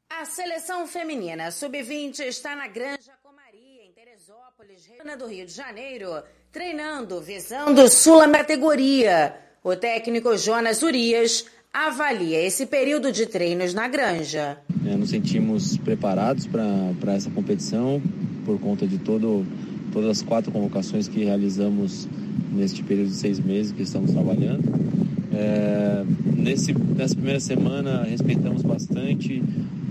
A seleção feminina sub-20 está na Granja Comaria, em Teresópolis, Região do Rio de Janeiro, treinando visando sul categoria. O técnico Jonas Urias avalia esse período de treinos na granja. É, nos sentimos preparados para essa competição por conta de todo, todas as quatro convocações que realizamos neste período de seis meses que estamos trabalhando. É, nesse, nessa primeira semana respeitamos bastante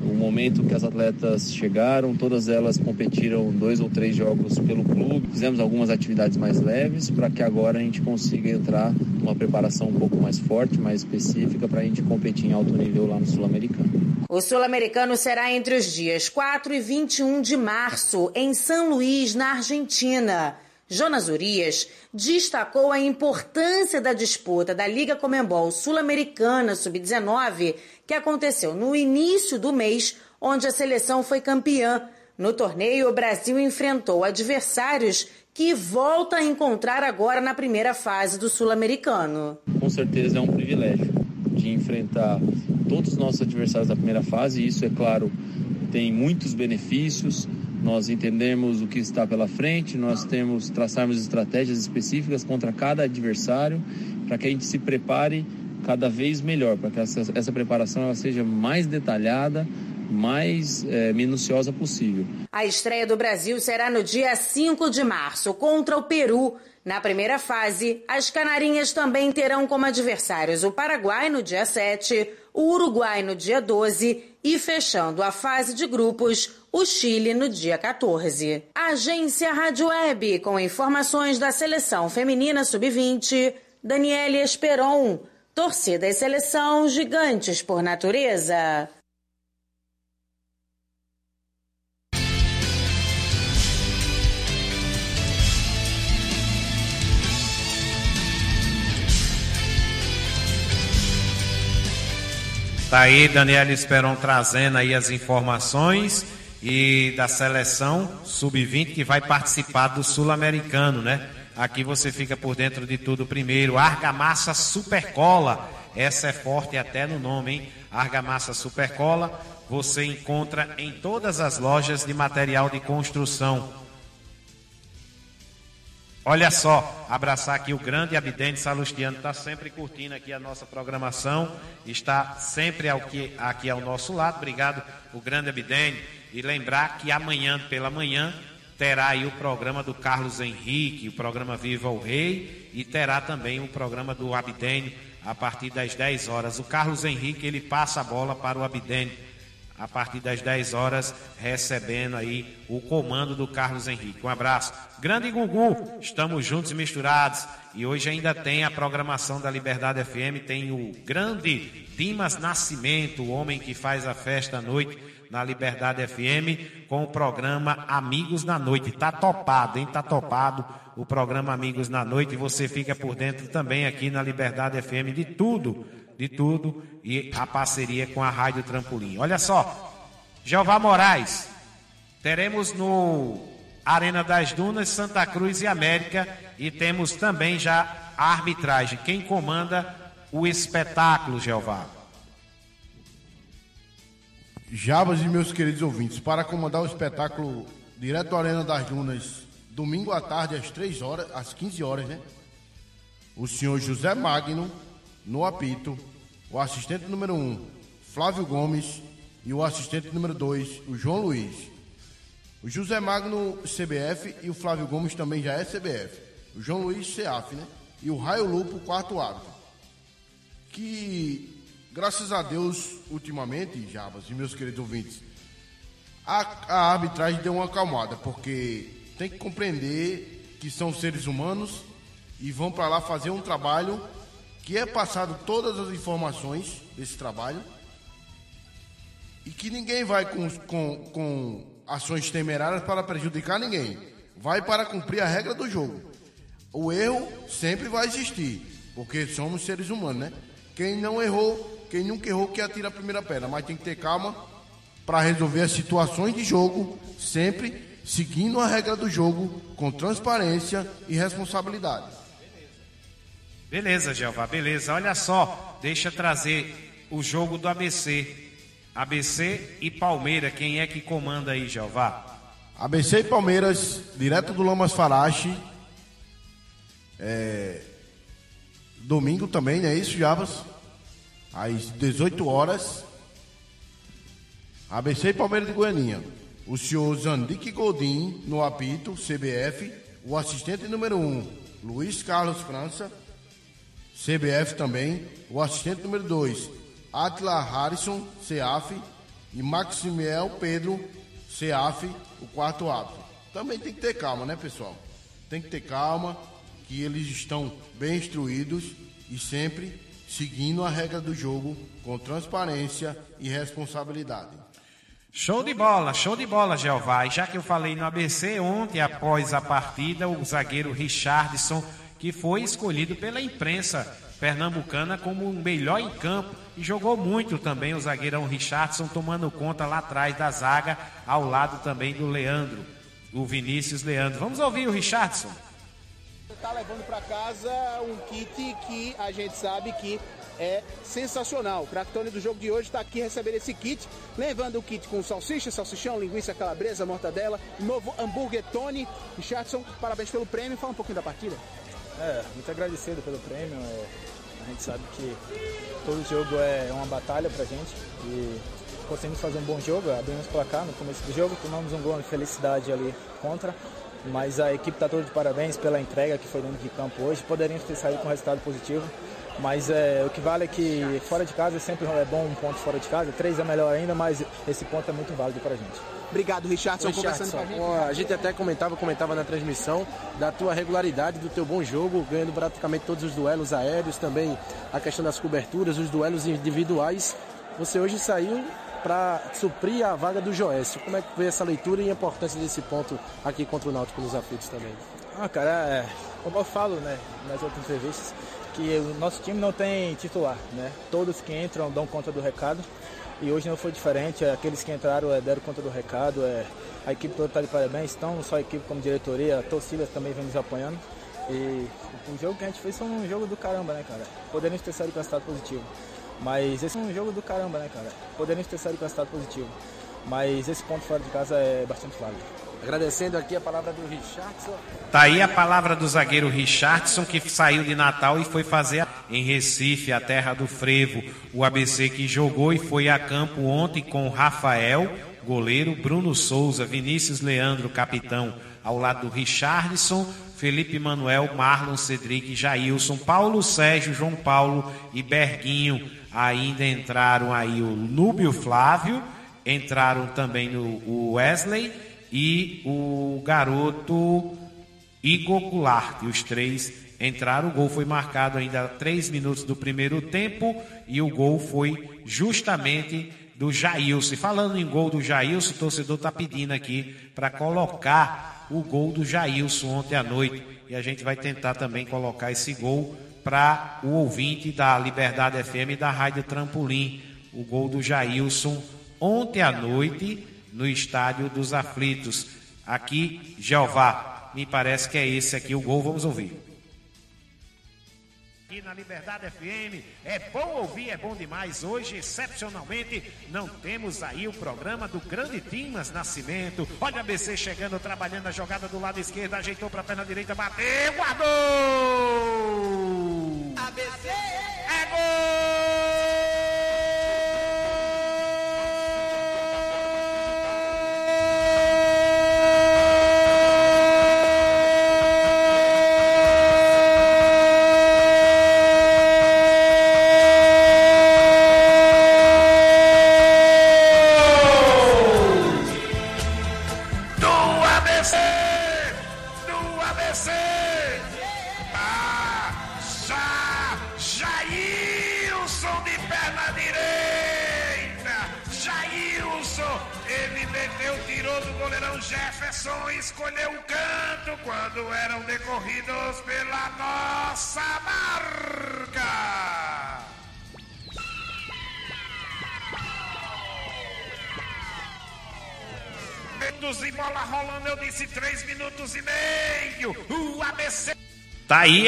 o momento que as atletas chegaram, todas elas competiram dois ou três jogos pelo clube, fizemos algumas atividades mais leves para que agora a gente consiga entrar numa preparação um pouco mais forte, mais específica para a gente competir em alto nível lá no Sul-Americano. O Sul-Americano será entre os dias 4 e 21 de março, em São Luís, na Argentina. Jonas Urias destacou a importância da disputa da Liga Comembol Sul-Americana Sub-19, que aconteceu no início do mês, onde a seleção foi campeã. No torneio, o Brasil enfrentou adversários que volta a encontrar agora na primeira fase do Sul-Americano. Com certeza é um privilégio de enfrentar todos os nossos adversários da primeira fase, e isso, é claro, tem muitos benefícios nós entendemos o que está pela frente, nós temos traçarmos estratégias específicas contra cada adversário para que a gente se prepare cada vez melhor, para que essa, essa preparação ela seja mais detalhada, mais é, minuciosa possível. A estreia do Brasil será no dia 5 de março contra o Peru. Na primeira fase, as Canarinhas também terão como adversários o Paraguai no dia 7, o Uruguai no dia 12 e fechando a fase de grupos, o Chile no dia 14. Agência Rádio Web, com informações da seleção feminina sub-20, Daniele Esperon. Torcida e seleção gigantes por natureza. Tá aí Daniel Esperon trazendo aí as informações e da seleção sub-20 que vai participar do Sul-Americano, né? Aqui você fica por dentro de tudo primeiro. Argamassa Supercola. Essa é forte até no nome, hein? Argamassa Supercola. Você encontra em todas as lojas de material de construção. Olha só, abraçar aqui o grande Abidente Salustiano, está sempre curtindo aqui a nossa programação, está sempre aqui, aqui ao nosso lado. Obrigado, o grande Abidente. E lembrar que amanhã pela manhã terá aí o programa do Carlos Henrique, o programa Viva o Rei, e terá também o programa do Abidene a partir das 10 horas. O Carlos Henrique ele passa a bola para o Abidene a partir das 10 horas, recebendo aí o comando do Carlos Henrique. Um abraço. Grande Gugu, estamos juntos e misturados. E hoje ainda tem a programação da Liberdade FM, tem o grande Dimas Nascimento, o homem que faz a festa à noite na Liberdade FM, com o programa Amigos na Noite. Tá topado, hein? Tá topado o programa Amigos na Noite. Você fica por dentro também aqui na Liberdade FM de tudo de tudo e a parceria com a Rádio Trampolim. Olha só, Jeová Moraes, teremos no Arena das Dunas, Santa Cruz e América e temos também já a arbitragem. Quem comanda o espetáculo, Jeová? Jabas e meus queridos ouvintes, para comandar o espetáculo direto do Arena das Dunas, domingo à tarde às 3 horas, às 15 horas, né? O senhor José Magno no apito, o assistente número 1, um, Flávio Gomes, e o assistente número 2, o João Luiz. O José Magno, CBF, e o Flávio Gomes também já é CBF. O João Luiz, CEAF, né? E o Raio Lupo, quarto árbitro. Que, graças a Deus, ultimamente, Jabas e meus queridos ouvintes, a, a arbitragem deu uma acalmada, porque tem que compreender que são seres humanos e vão para lá fazer um trabalho que é passado todas as informações desse trabalho e que ninguém vai com, com, com ações temerárias para prejudicar ninguém. Vai para cumprir a regra do jogo. O erro sempre vai existir, porque somos seres humanos, né? Quem não errou, quem nunca errou, que atira a primeira pedra, mas tem que ter calma para resolver as situações de jogo, sempre seguindo a regra do jogo com transparência e responsabilidade. Beleza, Jeová, beleza. Olha só, deixa trazer o jogo do ABC. ABC e Palmeiras, quem é que comanda aí, Jeová? ABC e Palmeiras, direto do Lamas Farache. É... Domingo também, não é isso, Javas? Às 18 horas. ABC e Palmeiras de Goianinha. O senhor Zandique Godin no apito, CBF. O assistente número 1, um, Luiz Carlos França. CBF também, o assistente número 2, Atla Harrison, CEAF, e Maximiel Pedro, CEAF, o quarto árbitro. Também tem que ter calma, né, pessoal? Tem que ter calma, que eles estão bem instruídos e sempre seguindo a regra do jogo com transparência e responsabilidade. Show de bola, show de bola, Jeová. E já que eu falei no ABC, ontem, após a partida, o zagueiro Richardson, que foi escolhido pela imprensa pernambucana como o melhor em campo e jogou muito também o zagueirão Richardson, tomando conta lá atrás da zaga, ao lado também do Leandro, o Vinícius Leandro. Vamos ouvir o Richardson. Está levando para casa um kit que a gente sabe que é sensacional. O craque do jogo de hoje está aqui recebendo esse kit, levando o kit com salsicha, salsichão, linguiça calabresa, mortadela, novo hambúrguer Tony. Richardson, parabéns pelo prêmio. Fala um pouquinho da partida. É, muito agradecido pelo prêmio. A gente sabe que todo jogo é uma batalha pra gente e conseguimos fazer um bom jogo, abrimos placar no começo do jogo, tomamos um gol de felicidade ali contra, mas a equipe está toda de parabéns pela entrega que foi dentro de campo hoje. Poderíamos ter saído com um resultado positivo, mas é, o que vale é que fora de casa sempre é bom um ponto fora de casa. Três é melhor ainda, mas esse ponto é muito válido para a gente. Obrigado, Richardson, Richardson conversando com a gente. A gente até comentava, comentava na transmissão da tua regularidade, do teu bom jogo, ganhando praticamente todos os duelos aéreos, também a questão das coberturas, os duelos individuais. Você hoje saiu para suprir a vaga do Joécio. Como é que vê essa leitura e a importância desse ponto aqui contra o Náutico nos aflitos também? Ah, cara, é, como eu falo né, nas outras entrevistas, que o nosso time não tem titular, né? Todos que entram dão conta do recado e hoje não foi diferente. Aqueles que entraram é, deram conta do recado, é, a equipe toda está de parabéns, não só a equipe como diretoria, a torcida também vem nos apoiando. E o jogo que a gente fez foi um jogo do caramba, né, cara? Poderíamos ter saído com resultado positivo. Mas esse é um jogo do caramba, né, cara? Poderíamos ter saído com resultado positivo. Mas esse ponto fora de casa é bastante válido. Agradecendo aqui a palavra do Richardson. Tá aí a palavra do zagueiro Richardson, que saiu de Natal e foi fazer em Recife, a terra do frevo. O ABC que jogou e foi a campo ontem com Rafael, goleiro, Bruno Souza, Vinícius Leandro, capitão, ao lado do Richardson, Felipe Manuel, Marlon Cedric, Jailson, Paulo Sérgio, João Paulo e Berguinho. Ainda entraram aí o Núbio Flávio, entraram também o Wesley e o garoto Igor Goulart. E os três entraram. O gol foi marcado ainda a três minutos do primeiro tempo e o gol foi justamente do Jailson. Falando em gol do Jailson, o torcedor está pedindo aqui para colocar o gol do Jailson ontem à noite. E a gente vai tentar também colocar esse gol para o ouvinte da Liberdade FM e da Rádio Trampolim. O gol do Jailson ontem à noite no estádio dos aflitos. Aqui, Jeová, me parece que é esse aqui o gol, vamos ouvir. Aqui na Liberdade FM, é bom ouvir, é bom demais. Hoje, excepcionalmente, não temos aí o programa do grande Timas Nascimento. Olha a BC chegando, trabalhando a jogada do lado esquerdo, ajeitou para a perna direita, bateu, guardou! ABC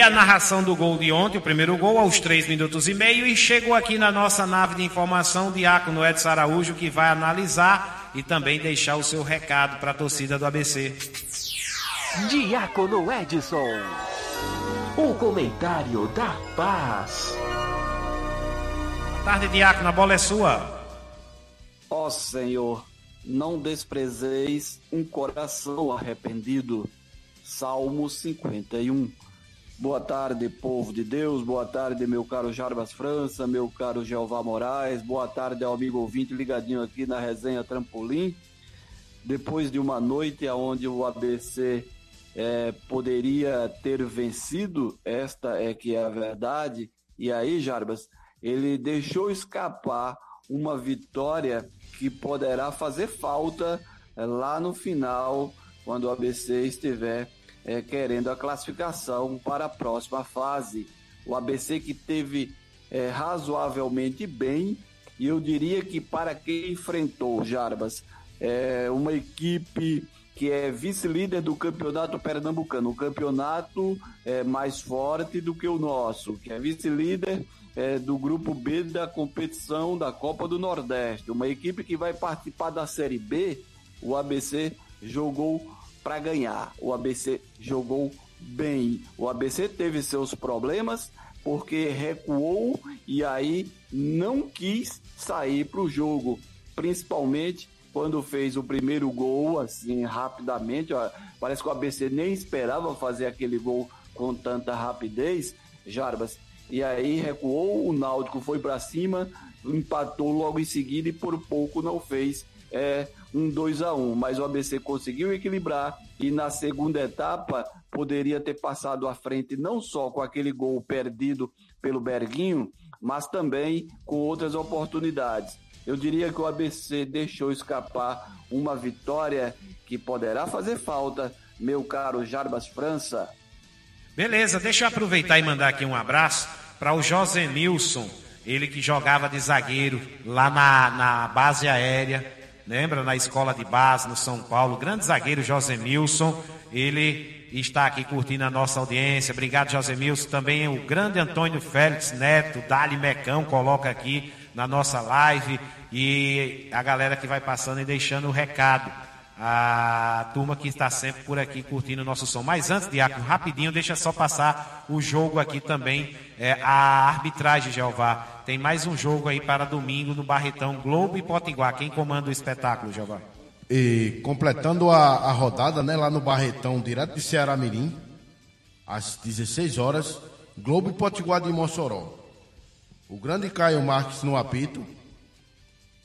a narração do gol de ontem, o primeiro gol aos três minutos e meio e chegou aqui na nossa nave de informação o Diácono Edson Araújo que vai analisar e também deixar o seu recado para a torcida do ABC. Diácono Edson. O comentário da paz. Boa tarde, Diácono, a bola é sua. Ó Senhor, não desprezeis um coração arrependido. Salmo 51. Boa tarde, povo de Deus. Boa tarde, meu caro Jarbas França, meu caro Jeová Moraes. Boa tarde ao amigo ouvinte ligadinho aqui na resenha Trampolim. Depois de uma noite onde o ABC é, poderia ter vencido, esta é que é a verdade. E aí, Jarbas, ele deixou escapar uma vitória que poderá fazer falta é, lá no final, quando o ABC estiver é, querendo a classificação para a próxima fase. O ABC que teve é, razoavelmente bem, e eu diria que para quem enfrentou Jarbas, é uma equipe que é vice-líder do campeonato pernambucano, o campeonato é mais forte do que o nosso, que é vice-líder é, do grupo B da competição da Copa do Nordeste, uma equipe que vai participar da Série B. O ABC jogou para ganhar. O ABC jogou bem. O ABC teve seus problemas porque recuou e aí não quis sair para o jogo, principalmente quando fez o primeiro gol assim rapidamente. Ó, parece que o ABC nem esperava fazer aquele gol com tanta rapidez, Jarbas. E aí recuou, o Náutico foi para cima, empatou logo em seguida e por pouco não fez é, um 2 a 1 mas o ABC conseguiu equilibrar e na segunda etapa poderia ter passado à frente não só com aquele gol perdido pelo Berguinho, mas também com outras oportunidades. Eu diria que o ABC deixou escapar uma vitória que poderá fazer falta, meu caro Jarbas França. Beleza, deixa eu aproveitar e mandar aqui um abraço para o José Nilson, ele que jogava de zagueiro lá na, na base aérea lembra, na escola de base no São Paulo, grande zagueiro José Milson, ele está aqui curtindo a nossa audiência. Obrigado, José Milson. Também o grande Antônio Félix Neto, Dali Mecão, coloca aqui na nossa live. E a galera que vai passando e deixando o recado. A turma que está sempre por aqui curtindo o nosso som. Mas antes, Diácono, rapidinho, deixa só passar o jogo aqui também. É, a arbitragem, Jeová. Tem mais um jogo aí para domingo no Barretão Globo e Potiguar. Quem comanda o espetáculo, Jeová? E completando a, a rodada, né, lá no Barretão, direto de Ceará Mirim, às 16 horas, Globo e Potiguar de Mossoró. O grande Caio Marques no apito,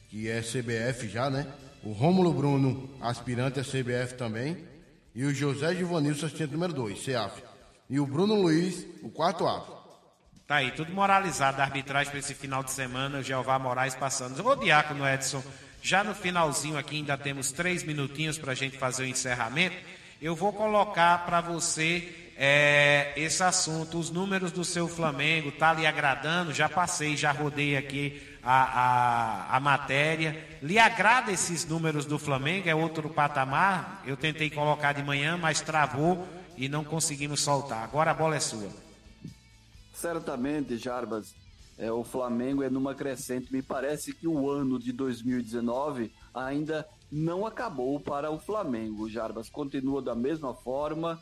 que é CBF já, né? O Rômulo Bruno, aspirante a CBF também. E o José Givanilson, assistente número 2, CEAF. E o Bruno Luiz, o quarto AF. Tá aí, tudo moralizado a arbitragem para esse final de semana, o Jeová Moraes passando. Ô Diácono Edson, já no finalzinho aqui ainda temos três minutinhos para a gente fazer o encerramento. Eu vou colocar para você é, esse assunto, os números do seu Flamengo, tá lhe agradando? Já passei, já rodei aqui a, a, a matéria. Lhe agrada esses números do Flamengo? É outro patamar? Eu tentei colocar de manhã, mas travou e não conseguimos soltar. Agora a bola é sua. Certamente, Jarbas, é, o Flamengo é numa crescente. Me parece que o ano de 2019 ainda não acabou para o Flamengo. Jarbas continua da mesma forma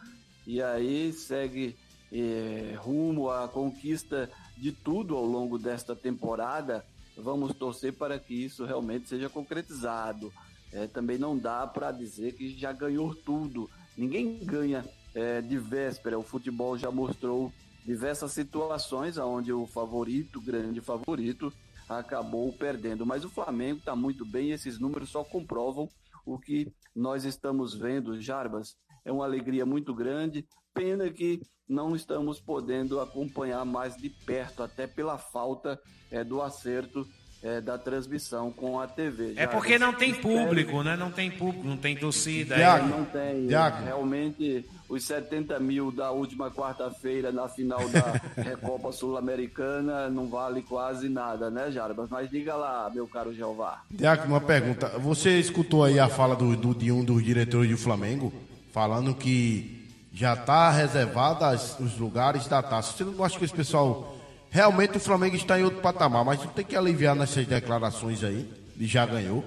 e aí segue é, rumo à conquista de tudo ao longo desta temporada. Vamos torcer para que isso realmente seja concretizado. É, também não dá para dizer que já ganhou tudo. Ninguém ganha é, de véspera. O futebol já mostrou diversas situações onde o favorito, grande favorito, acabou perdendo. Mas o Flamengo está muito bem e esses números só comprovam o que nós estamos vendo, Jarbas. É uma alegria muito grande. Pena que não estamos podendo acompanhar mais de perto, até pela falta é, do acerto é, da transmissão com a TV. É porque não tem público, né? Não tem público, não tem torcida. É, não tem. Realmente, os 70 mil da última quarta-feira na final da Recopa Sul-Americana não vale quase nada, né, Jarbas? Mas diga lá, meu caro Jeová. Diaco, uma pergunta. Você escutou aí a fala do, do, de um dos diretores do Flamengo, falando que já está reservado os lugares da taça. Você não acha que esse pessoal Realmente o Flamengo está em outro patamar, mas não tem que aliviar nessas declarações aí. Ele já ganhou.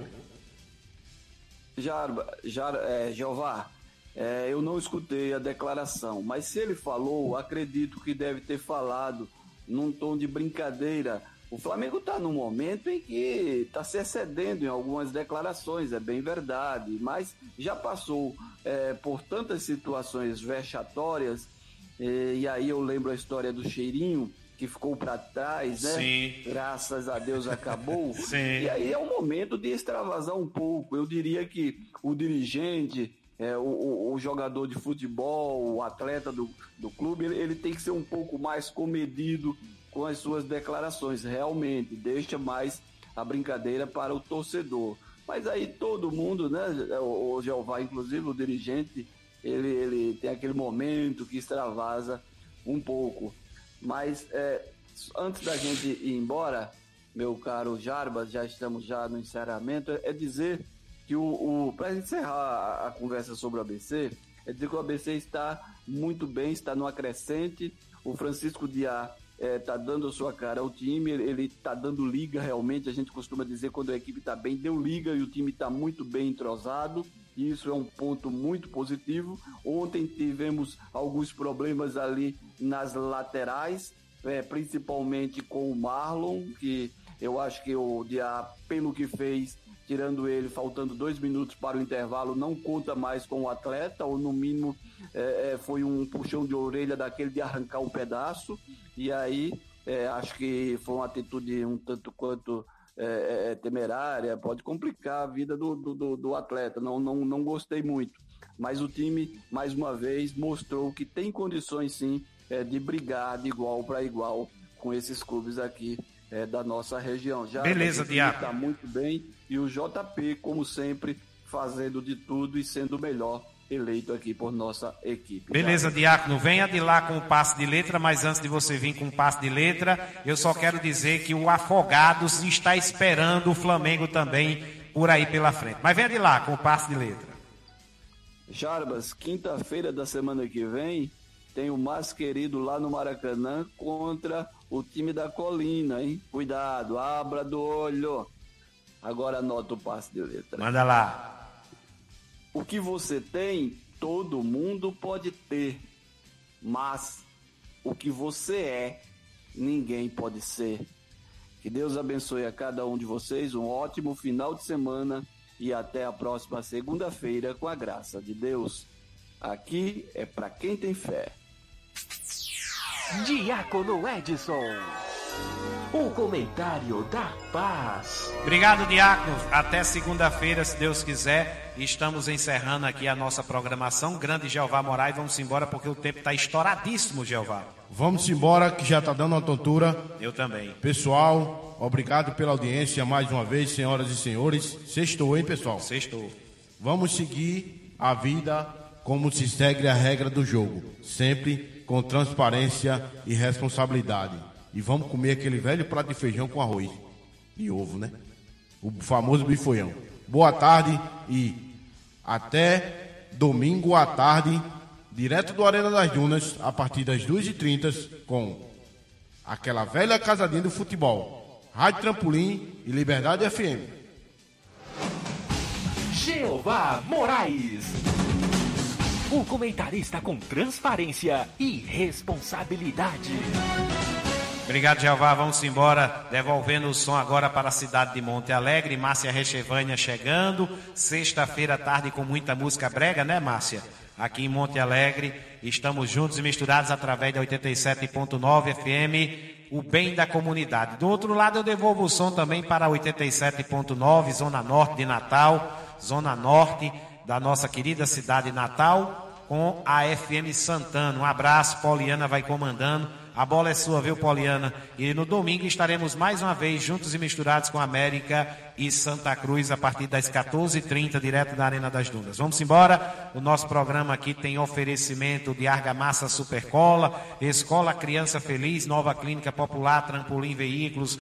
Já, já é, Jeová, é, eu não escutei a declaração, mas se ele falou, acredito que deve ter falado num tom de brincadeira. O Flamengo está num momento em que está se excedendo em algumas declarações, é bem verdade, mas já passou é, por tantas situações vexatórias E, e aí eu lembro a história do Cheirinho, que ficou para trás, né? Sim. Graças a Deus acabou. Sim. E aí é o momento de extravasar um pouco. Eu diria que o dirigente, é, o, o, o, jogador de futebol, o atleta do, do clube, ele, ele, tem que ser um pouco mais comedido com as suas declarações. Realmente, deixa mais a brincadeira para o torcedor. Mas aí todo mundo, né? O, Jeová, inclusive o dirigente, ele, ele tem aquele momento que extravasa um pouco. Mas é, antes da gente ir embora, meu caro Jarbas, já estamos já no encerramento, é dizer que o, o para encerrar a, a, conversa sobre o ABC, é dizer que o ABC está muito bem, está no acrescente. O Francisco Diá está é, dando a sua cara ao time, ele está dando liga realmente. A gente costuma dizer quando a equipe está bem, deu liga e o time está muito bem entrosado. Isso é um ponto muito positivo. Ontem tivemos alguns problemas ali nas laterais, é, principalmente com o Marlon, que eu acho que o Diá, pelo que fez, tirando ele, faltando dois minutos para o intervalo, não conta mais com o atleta, ou no mínimo é, é foi um puxão de orelha daquele de arrancar um pedaço. E aí é, acho que foi uma atitude um tanto quanto é, é, é, temerária, pode complicar a vida do, do, do, atleta. Não, não, não gostei muito. Mas o time, mais uma vez, mostrou que tem condições sim é, de brigar de igual para igual com esses clubes aqui é, da nossa região. Já Beleza, Diaco. Está muito bem. E o JP, como sempre, fazendo de tudo e sendo o melhor eleito aqui por nossa equipe. Beleza, Diácono, venha de lá com o passe de letra, mas antes de você vir com o passe de letra, eu só quero dizer que o Afogados está esperando o Flamengo também por aí pela frente. Mas venha de lá com o passe de letra. Jarbas, quinta-feira da semana que vem, tem o mais querido lá no Maracanã contra o time da Colina, hein? Cuidado, abra do olho. Agora anota o passe de letra. Manda lá. O que você tem, todo mundo pode ter, mas o que você é, ninguém pode ser. Que Deus abençoe a cada um de vocês, um ótimo final de semana e até a próxima segunda-feira com a graça de Deus. Aqui é para quem tem fé. Diácono Edson. O comentário da paz. Obrigado, Diácono. Até segunda-feira, se Deus quiser. Estamos encerrando aqui a nossa programação. Grande Jeová Moraes, vamos embora porque o tempo está estouradíssimo, Jeová. Vamos embora que já está dando uma tontura. Eu também. Pessoal, obrigado pela audiência mais uma vez, senhoras e senhores. Sextou, hein, pessoal? Sextou. Vamos seguir a vida como se segue a regra do jogo, sempre com transparência e responsabilidade. E vamos comer aquele velho prato de feijão com arroz e ovo, né? O famoso bifoião. Boa tarde e até domingo à tarde, direto do Arena das Dunas, a partir das 2h30, com aquela velha casadinha do futebol. Rádio Trampolim e Liberdade FM. Jeová Moraes. O comentarista com transparência e responsabilidade. Obrigado, Jeová. Vamos embora, devolvendo o som agora para a cidade de Monte Alegre. Márcia Rechevânia chegando. Sexta-feira, tarde, com muita música brega, né, Márcia? Aqui em Monte Alegre. Estamos juntos e misturados através da 87.9 FM, o bem da comunidade. Do outro lado, eu devolvo o som também para a 87.9, Zona Norte de Natal, Zona Norte da nossa querida cidade Natal, com a FM Santana. Um abraço, Poliana vai comandando. A bola é sua, viu, Poliana? E no domingo estaremos mais uma vez juntos e misturados com América e Santa Cruz a partir das 14h30, direto da Arena das Dunas. Vamos embora? O nosso programa aqui tem oferecimento de Argamassa Supercola, Escola Criança Feliz, Nova Clínica Popular, Trampolim Veículos.